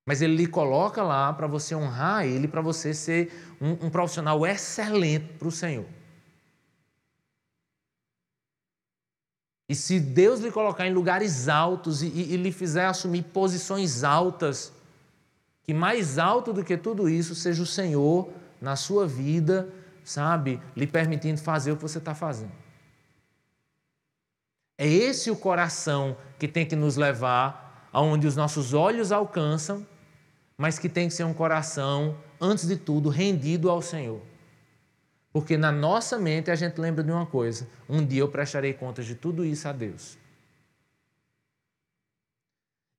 Mas Ele lhe coloca lá para você honrar Ele, para você ser um, um profissional excelente para o Senhor. E se Deus lhe colocar em lugares altos e, e, e lhe fizer assumir posições altas, que mais alto do que tudo isso seja o Senhor na sua vida, sabe, lhe permitindo fazer o que você está fazendo. É esse o coração que tem que nos levar aonde os nossos olhos alcançam, mas que tem que ser um coração, antes de tudo, rendido ao Senhor. Porque na nossa mente a gente lembra de uma coisa: um dia eu prestarei contas de tudo isso a Deus.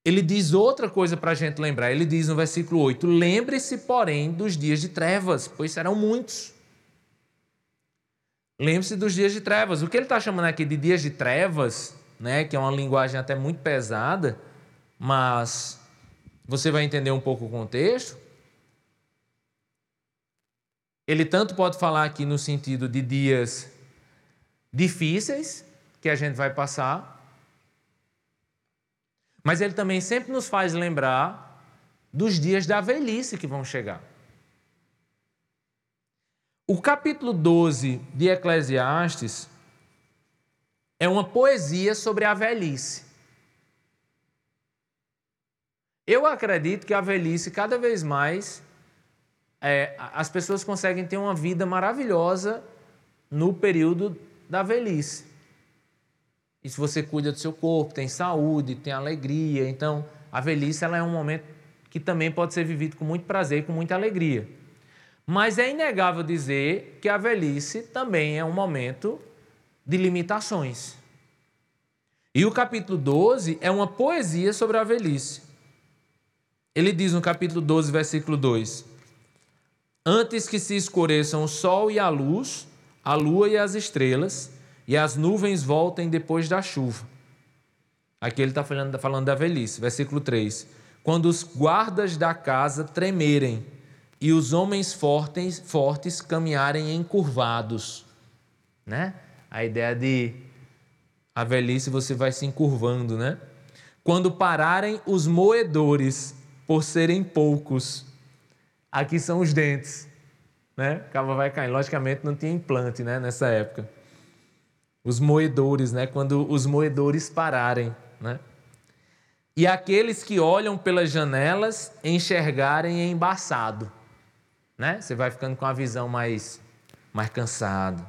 Ele diz outra coisa para a gente lembrar. Ele diz no versículo 8: Lembre-se, porém, dos dias de trevas, pois serão muitos. Lembre-se dos dias de trevas. O que ele está chamando aqui de dias de trevas, né, que é uma linguagem até muito pesada, mas você vai entender um pouco o contexto. Ele tanto pode falar aqui no sentido de dias difíceis que a gente vai passar, mas ele também sempre nos faz lembrar dos dias da velhice que vão chegar. O capítulo 12 de Eclesiastes é uma poesia sobre a velhice. Eu acredito que a velhice, cada vez mais, é, as pessoas conseguem ter uma vida maravilhosa no período da velhice. E se você cuida do seu corpo, tem saúde, tem alegria, então a velhice ela é um momento que também pode ser vivido com muito prazer e com muita alegria. Mas é inegável dizer que a velhice também é um momento de limitações. E o capítulo 12 é uma poesia sobre a velhice. Ele diz no capítulo 12, versículo 2: antes que se escureçam o sol e a luz, a lua e as estrelas, e as nuvens voltem depois da chuva. Aqui ele está falando, falando da velhice, versículo 3. Quando os guardas da casa tremerem e os homens fortes, fortes caminharem encurvados. Né? A ideia de a velhice você vai se encurvando, né? Quando pararem os moedores por serem poucos Aqui são os dentes. Né? Acaba vai cair. Logicamente não tinha implante né, nessa época. Os moedores, né? quando os moedores pararem. Né? E aqueles que olham pelas janelas enxergarem embaçado. Né? Você vai ficando com a visão mais, mais cansado.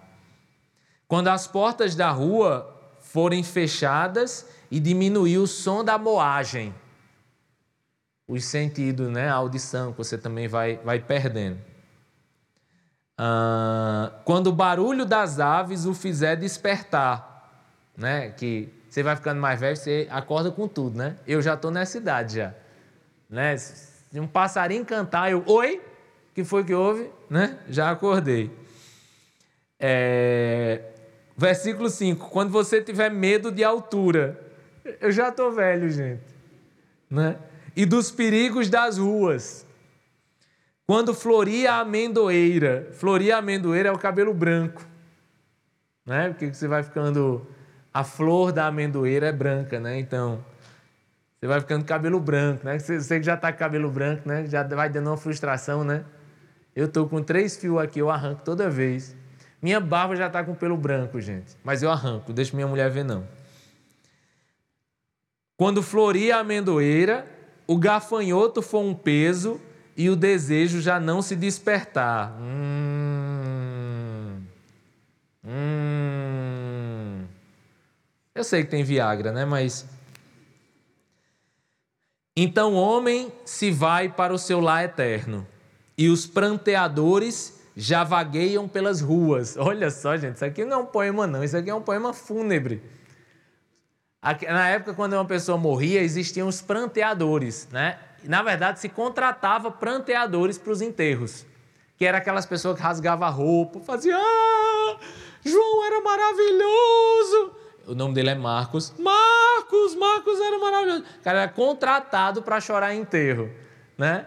Quando as portas da rua forem fechadas e diminuir o som da moagem os sentidos, né? a audição, que você também vai, vai perdendo. Ah, quando o barulho das aves o fizer despertar, né? que você vai ficando mais velho, você acorda com tudo, né? Eu já estou nessa idade já. Né? Se um passarinho cantar, eu, oi, que foi que houve? Né? Já acordei. É... Versículo 5, quando você tiver medo de altura, eu já estou velho, gente. Né? E dos perigos das ruas. Quando floria a amendoeira, floria a amendoeira é o cabelo branco, né? Porque você vai ficando, a flor da amendoeira é branca, né? Então, você vai ficando cabelo branco, né? Você que já está com cabelo branco, né? Já vai dando uma frustração, né? Eu tô com três fios aqui, eu arranco toda vez. Minha barba já está com pelo branco, gente. Mas eu arranco, deixa minha mulher ver não. Quando floria a amendoeira, o gafanhoto for um peso e o desejo já não se despertar. Hum, hum. Eu sei que tem Viagra, né? Mas. Então o homem se vai para o seu lar eterno, e os pranteadores já vagueiam pelas ruas. Olha só, gente, isso aqui não é um poema, não, isso aqui é um poema fúnebre. Na época, quando uma pessoa morria, existiam os pranteadores, né? Na verdade, se contratava pranteadores para os enterros, que era aquelas pessoas que rasgavam a roupa, faziam, ah, João era maravilhoso. O nome dele é Marcos. Marcos, Marcos era maravilhoso. O cara era contratado para chorar enterro, né?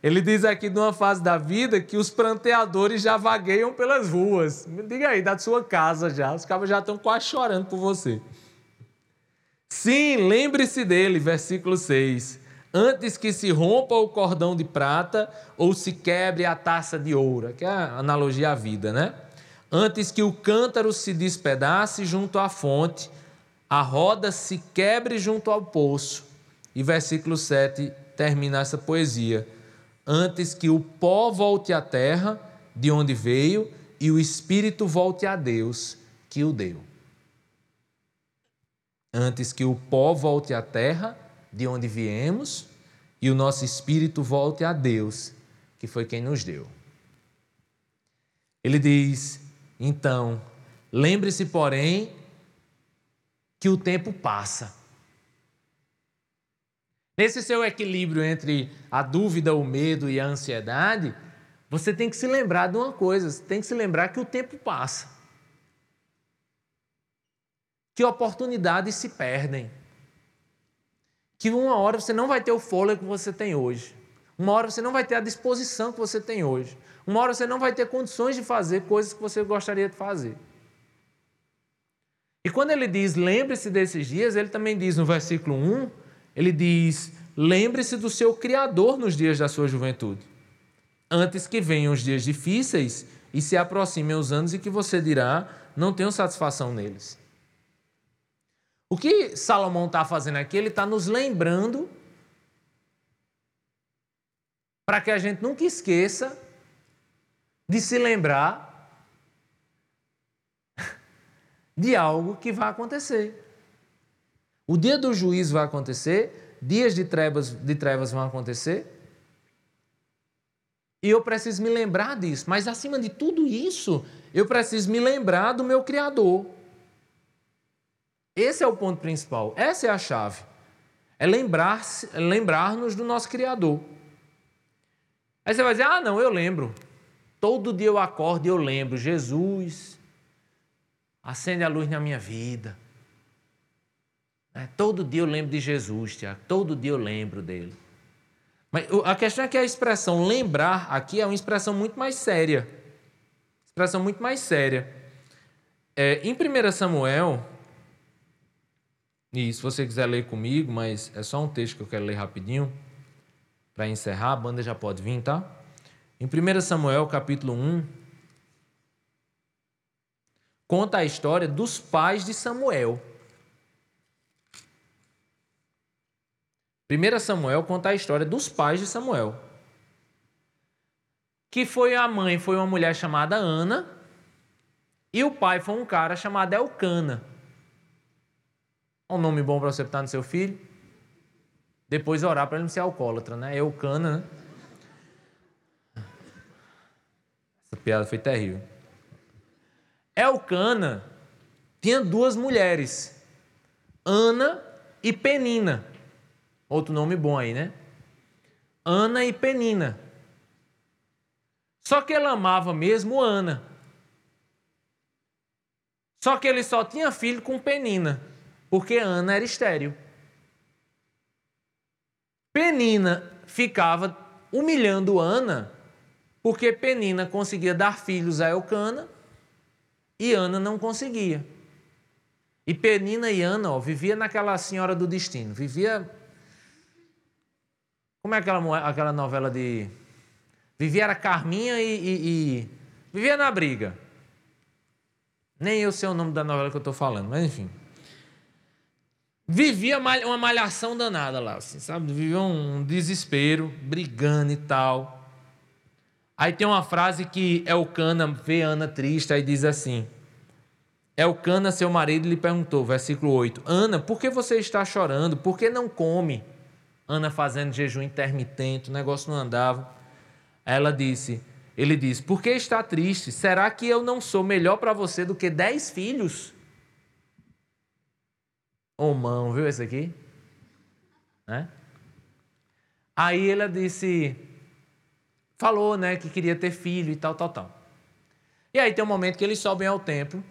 Ele diz aqui numa fase da vida que os pranteadores já vagueiam pelas ruas. Diga aí, da sua casa já. Os cabos já estão quase chorando por você. Sim, lembre-se dele, versículo 6. Antes que se rompa o cordão de prata ou se quebre a taça de ouro, que é a analogia à vida, né? Antes que o cântaro se despedace junto à fonte, a roda se quebre junto ao poço. E versículo 7 termina essa poesia antes que o pó volte à terra, de onde veio, e o espírito volte a Deus, que o deu. Antes que o pó volte à terra, de onde viemos, e o nosso espírito volte a Deus, que foi quem nos deu. Ele diz: então, lembre-se, porém, que o tempo passa. Nesse seu equilíbrio entre a dúvida, o medo e a ansiedade, você tem que se lembrar de uma coisa: você tem que se lembrar que o tempo passa. Que oportunidades se perdem. Que uma hora você não vai ter o fôlego que você tem hoje. Uma hora você não vai ter a disposição que você tem hoje. Uma hora você não vai ter condições de fazer coisas que você gostaria de fazer. E quando ele diz lembre-se desses dias, ele também diz no versículo 1 ele diz: lembre-se do seu Criador nos dias da sua juventude, antes que venham os dias difíceis e se aproximem os anos e que você dirá: não tenho satisfação neles. O que Salomão está fazendo aqui? Ele está nos lembrando para que a gente nunca esqueça de se lembrar de algo que vai acontecer. O dia do juízo vai acontecer, dias de trevas, de trevas vão acontecer. E eu preciso me lembrar disso. Mas acima de tudo isso, eu preciso me lembrar do meu Criador. Esse é o ponto principal. Essa é a chave. É lembrar-nos lembrar do nosso Criador. Aí você vai dizer: ah, não, eu lembro. Todo dia eu acordo e eu lembro. Jesus, acende a luz na minha vida. É, todo dia eu lembro de Jesus, Tiago. Todo dia eu lembro dele. Mas a questão é que a expressão lembrar aqui é uma expressão muito mais séria. Expressão muito mais séria. É, em 1 Samuel, e se você quiser ler comigo, mas é só um texto que eu quero ler rapidinho, para encerrar, a banda já pode vir, tá? Em 1 Samuel, capítulo 1, conta a história dos pais de Samuel. 1 Samuel conta a história dos pais de Samuel. Que foi a mãe, foi uma mulher chamada Ana, e o pai foi um cara chamado Elcana. Um nome bom para você botar no seu filho. Depois orar para ele não ser alcoólatra, né? Elcana, né? Essa piada foi terrível. Elcana tinha duas mulheres, Ana e Penina. Outro nome bom aí, né? Ana e Penina. Só que ele amava mesmo Ana. Só que ele só tinha filho com Penina, porque Ana era estéril. Penina ficava humilhando Ana, porque Penina conseguia dar filhos a Elcana e Ana não conseguia. E Penina e Ana ó, vivia naquela senhora do destino, vivia como é aquela, aquela novela de. Vivia era Carminha e, e, e, Vivia na briga. Nem eu sei o nome da novela que eu estou falando, mas enfim. Vivia uma malhação danada lá, assim, sabe? Vivia um desespero, brigando e tal. Aí tem uma frase que Elcana vê Ana triste e diz assim: Elcana, seu marido, lhe perguntou, versículo 8: Ana, por que você está chorando? Por que não come? Ana fazendo jejum intermitente, o negócio não andava. Ela disse, ele disse: Por que está triste? Será que eu não sou melhor para você do que dez filhos? Ô mão, viu esse aqui? Né? Aí ela disse, falou, né, que queria ter filho e tal, tal, tal. E aí tem um momento que eles sobem ao templo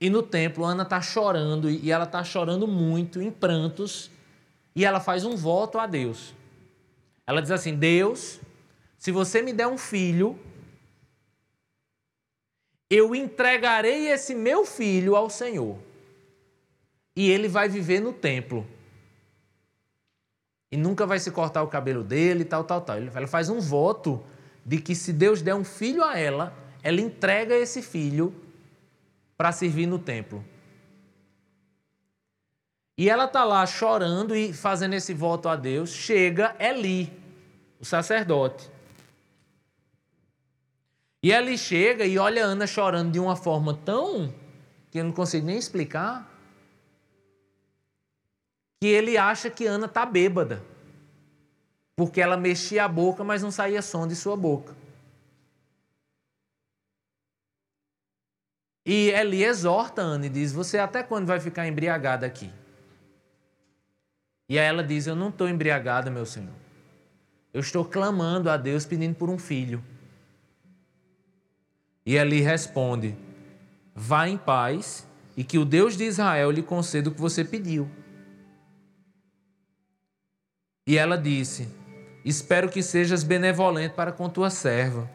E no templo, Ana está chorando, e ela está chorando muito, em prantos, e ela faz um voto a Deus. Ela diz assim: Deus, se você me der um filho, eu entregarei esse meu filho ao Senhor, e ele vai viver no templo. E nunca vai se cortar o cabelo dele, tal, tal, tal. Ela faz um voto de que se Deus der um filho a ela, ela entrega esse filho para servir no templo. E ela está lá chorando e fazendo esse voto a Deus. Chega Eli, o sacerdote. E Eli chega e olha Ana chorando de uma forma tão que eu não consigo nem explicar. Que ele acha que Ana está bêbada. Porque ela mexia a boca, mas não saía som de sua boca. E Eli exorta Ana e diz: Você até quando vai ficar embriagada aqui? E aí ela diz: Eu não estou embriagada, meu Senhor. Eu estou clamando a Deus pedindo por um filho. E Eli responde: Vá em paz e que o Deus de Israel lhe conceda o que você pediu. E ela disse: Espero que sejas benevolente para com tua serva.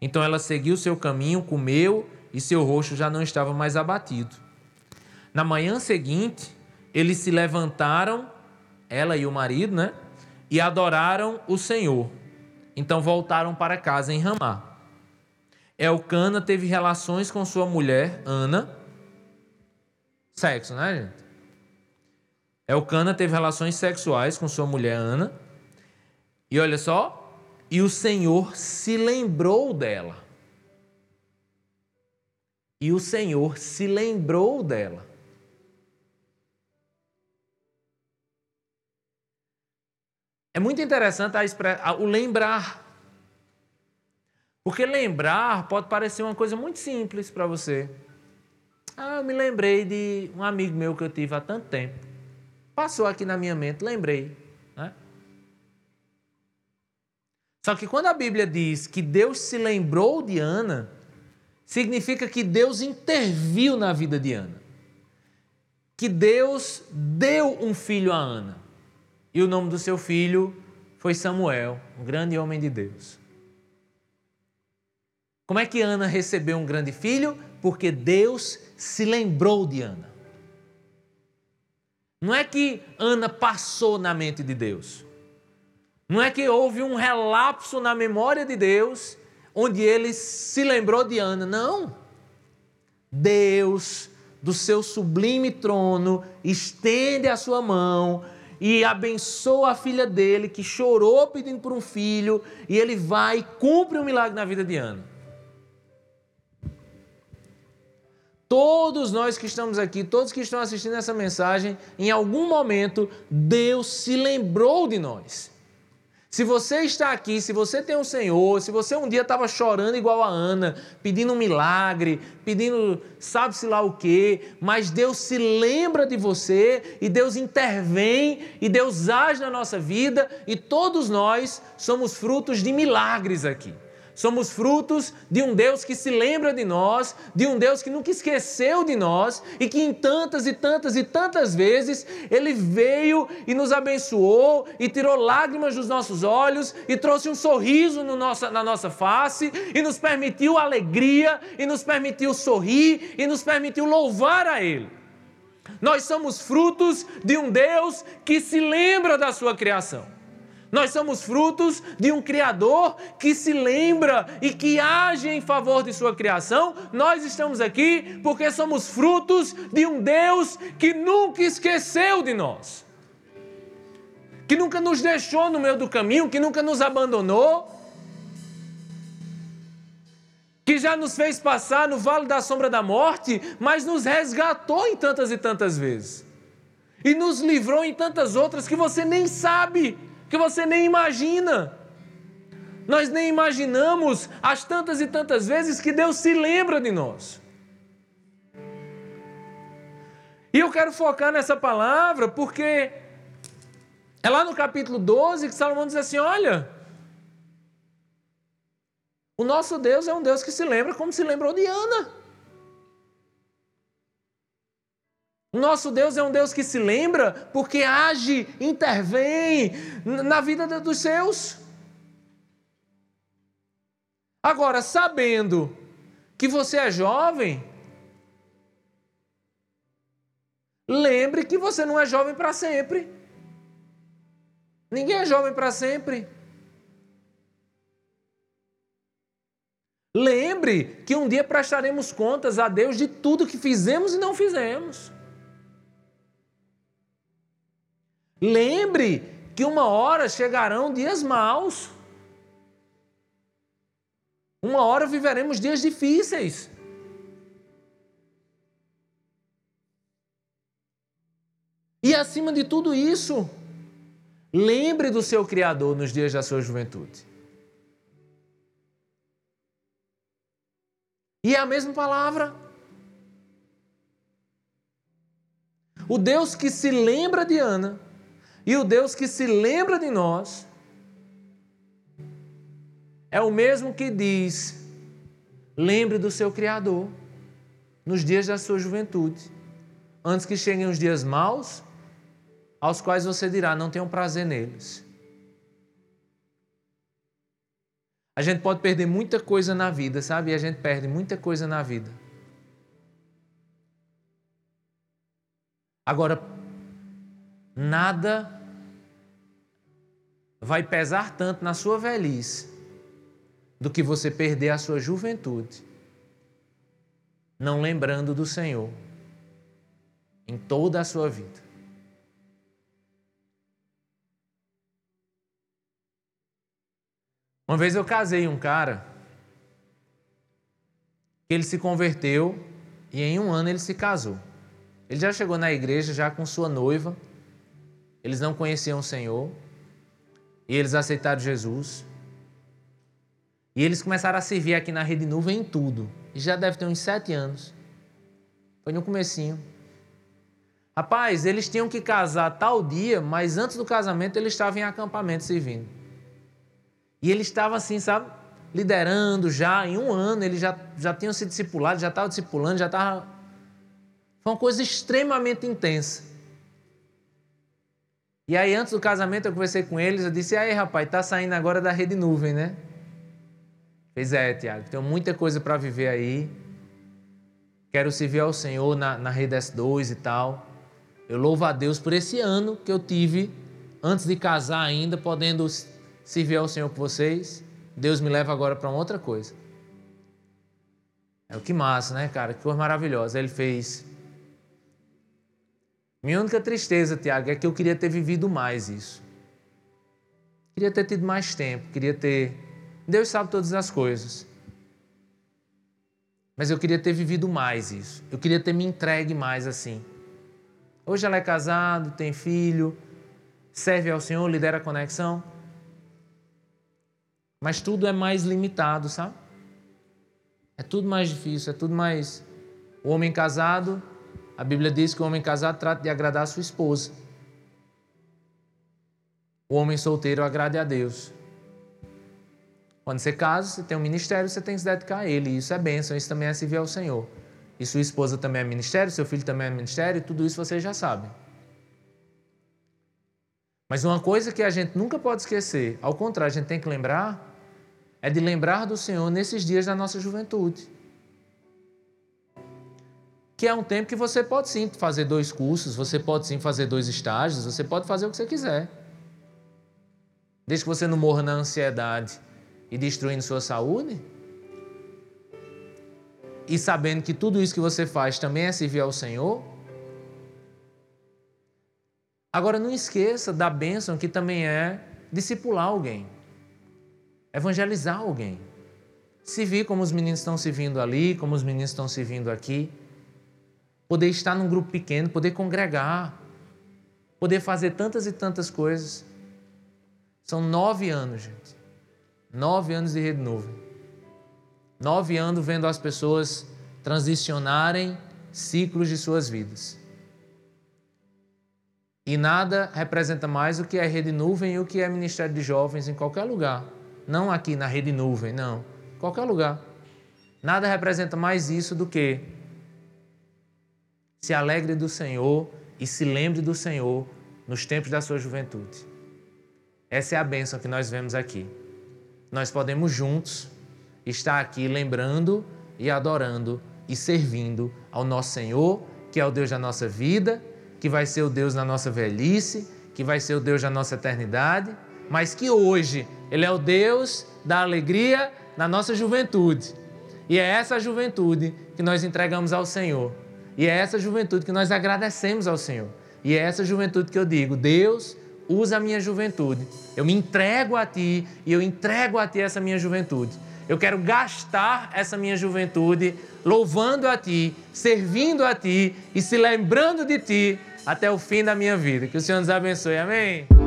Então ela seguiu seu caminho, comeu e seu rosto já não estava mais abatido. Na manhã seguinte, eles se levantaram, ela e o marido, né? E adoraram o Senhor. Então voltaram para casa em Ramá. Elcana teve relações com sua mulher, Ana. Sexo, né, gente? Elcana teve relações sexuais com sua mulher, Ana. E olha só, e o Senhor se lembrou dela. E o Senhor se lembrou dela. É muito interessante a o lembrar. Porque lembrar pode parecer uma coisa muito simples para você. Ah, eu me lembrei de um amigo meu que eu tive há tanto tempo. Passou aqui na minha mente, lembrei. Né? Só que quando a Bíblia diz que Deus se lembrou de Ana, significa que Deus interviu na vida de Ana. Que Deus deu um filho a Ana. E o nome do seu filho foi Samuel, um grande homem de Deus. Como é que Ana recebeu um grande filho? Porque Deus se lembrou de Ana. Não é que Ana passou na mente de Deus. Não é que houve um relapso na memória de Deus onde ele se lembrou de Ana. Não. Deus, do seu sublime trono, estende a sua mão e abençoa a filha dele que chorou pedindo por um filho e ele vai e cumpre um milagre na vida de Ana. Todos nós que estamos aqui, todos que estão assistindo essa mensagem, em algum momento Deus se lembrou de nós. Se você está aqui, se você tem um Senhor, se você um dia estava chorando igual a Ana, pedindo um milagre, pedindo sabe-se lá o quê, mas Deus se lembra de você e Deus intervém e Deus age na nossa vida e todos nós somos frutos de milagres aqui. Somos frutos de um Deus que se lembra de nós, de um Deus que nunca esqueceu de nós e que em tantas e tantas e tantas vezes Ele veio e nos abençoou e tirou lágrimas dos nossos olhos e trouxe um sorriso no nossa, na nossa face e nos permitiu alegria e nos permitiu sorrir e nos permitiu louvar a Ele. Nós somos frutos de um Deus que se lembra da sua criação. Nós somos frutos de um Criador que se lembra e que age em favor de sua criação. Nós estamos aqui porque somos frutos de um Deus que nunca esqueceu de nós, que nunca nos deixou no meio do caminho, que nunca nos abandonou, que já nos fez passar no vale da sombra da morte, mas nos resgatou em tantas e tantas vezes. E nos livrou em tantas outras que você nem sabe que você nem imagina. Nós nem imaginamos as tantas e tantas vezes que Deus se lembra de nós. E eu quero focar nessa palavra porque é lá no capítulo 12 que Salomão diz assim: olha, o nosso Deus é um Deus que se lembra como se lembrou de Ana. Nosso Deus é um Deus que se lembra porque age, intervém na vida dos seus. Agora, sabendo que você é jovem, lembre que você não é jovem para sempre. Ninguém é jovem para sempre. Lembre que um dia prestaremos contas a Deus de tudo que fizemos e não fizemos. Lembre que uma hora chegarão dias maus. Uma hora viveremos dias difíceis. E acima de tudo isso, lembre do seu Criador nos dias da sua juventude. E é a mesma palavra. O Deus que se lembra de Ana e o Deus que se lembra de nós é o mesmo que diz: lembre do seu Criador nos dias da sua juventude, antes que cheguem os dias maus, aos quais você dirá: não tenho prazer neles. A gente pode perder muita coisa na vida, sabe? E a gente perde muita coisa na vida. Agora, nada vai pesar tanto na sua velhice do que você perder a sua juventude, não lembrando do Senhor em toda a sua vida. Uma vez eu casei um cara que ele se converteu e em um ano ele se casou. Ele já chegou na igreja já com sua noiva. Eles não conheciam o Senhor. E eles aceitaram Jesus. E eles começaram a servir aqui na Rede Nuvem em tudo. E já deve ter uns sete anos. Foi no comecinho. Rapaz, eles tinham que casar tal dia, mas antes do casamento eles estavam em acampamento servindo. E ele estava assim, sabe, liderando já, em um ano, eles já, já tinham se discipulado, já estavam discipulando, já estava. Foi uma coisa extremamente intensa. E aí, antes do casamento, eu conversei com eles, eu disse, aí, rapaz, tá saindo agora da rede nuvem, né? Fez, é, Tiago, tenho muita coisa para viver aí. Quero servir ao Senhor na, na rede S2 e tal. Eu louvo a Deus por esse ano que eu tive, antes de casar ainda, podendo servir ao Senhor com vocês. Deus me leva agora para outra coisa. É o que massa, né, cara? Que coisa maravilhosa. Ele fez, minha única tristeza, Tiago, é que eu queria ter vivido mais isso. Queria ter tido mais tempo, queria ter. Deus sabe todas as coisas. Mas eu queria ter vivido mais isso. Eu queria ter me entregue mais assim. Hoje ela é casada, tem filho, serve ao Senhor, lidera a conexão. Mas tudo é mais limitado, sabe? É tudo mais difícil, é tudo mais. O homem casado a Bíblia diz que o homem casado trata de agradar a sua esposa. O homem solteiro agrade a Deus. Quando você casa, você tem um ministério, você tem que se dedicar a ele. Isso é bênção, isso também é servir ao Senhor. E sua esposa também é ministério, seu filho também é ministério, tudo isso vocês já sabem. Mas uma coisa que a gente nunca pode esquecer, ao contrário, a gente tem que lembrar, é de lembrar do Senhor nesses dias da nossa juventude que é um tempo que você pode sim fazer dois cursos, você pode sim fazer dois estágios, você pode fazer o que você quiser. Desde que você não morra na ansiedade e destruindo sua saúde. E sabendo que tudo isso que você faz também é servir ao Senhor. Agora não esqueça da bênção que também é discipular alguém, evangelizar alguém. Servir como os meninos estão servindo ali, como os meninos estão servindo aqui poder estar num grupo pequeno, poder congregar, poder fazer tantas e tantas coisas. São nove anos, gente. Nove anos de rede nuvem. Nove anos vendo as pessoas transicionarem ciclos de suas vidas. E nada representa mais o que é rede nuvem e o que é ministério de jovens em qualquer lugar. Não aqui na rede nuvem, não. Qualquer lugar. Nada representa mais isso do que Se alegre do Senhor e se lembre do Senhor nos tempos da sua juventude. Essa é a bênção que nós vemos aqui. Nós podemos juntos estar aqui lembrando e adorando e servindo ao nosso Senhor, que é o Deus da nossa vida, que vai ser o Deus da nossa velhice, que vai ser o Deus da nossa eternidade, mas que hoje Ele é o Deus da alegria na nossa juventude. E é essa juventude que nós entregamos ao Senhor. E é essa juventude que nós agradecemos ao Senhor. E é essa juventude que eu digo: Deus, usa a minha juventude. Eu me entrego a Ti e eu entrego a Ti essa minha juventude. Eu quero gastar essa minha juventude louvando a Ti, servindo a Ti e se lembrando de Ti até o fim da minha vida. Que o Senhor nos abençoe. Amém.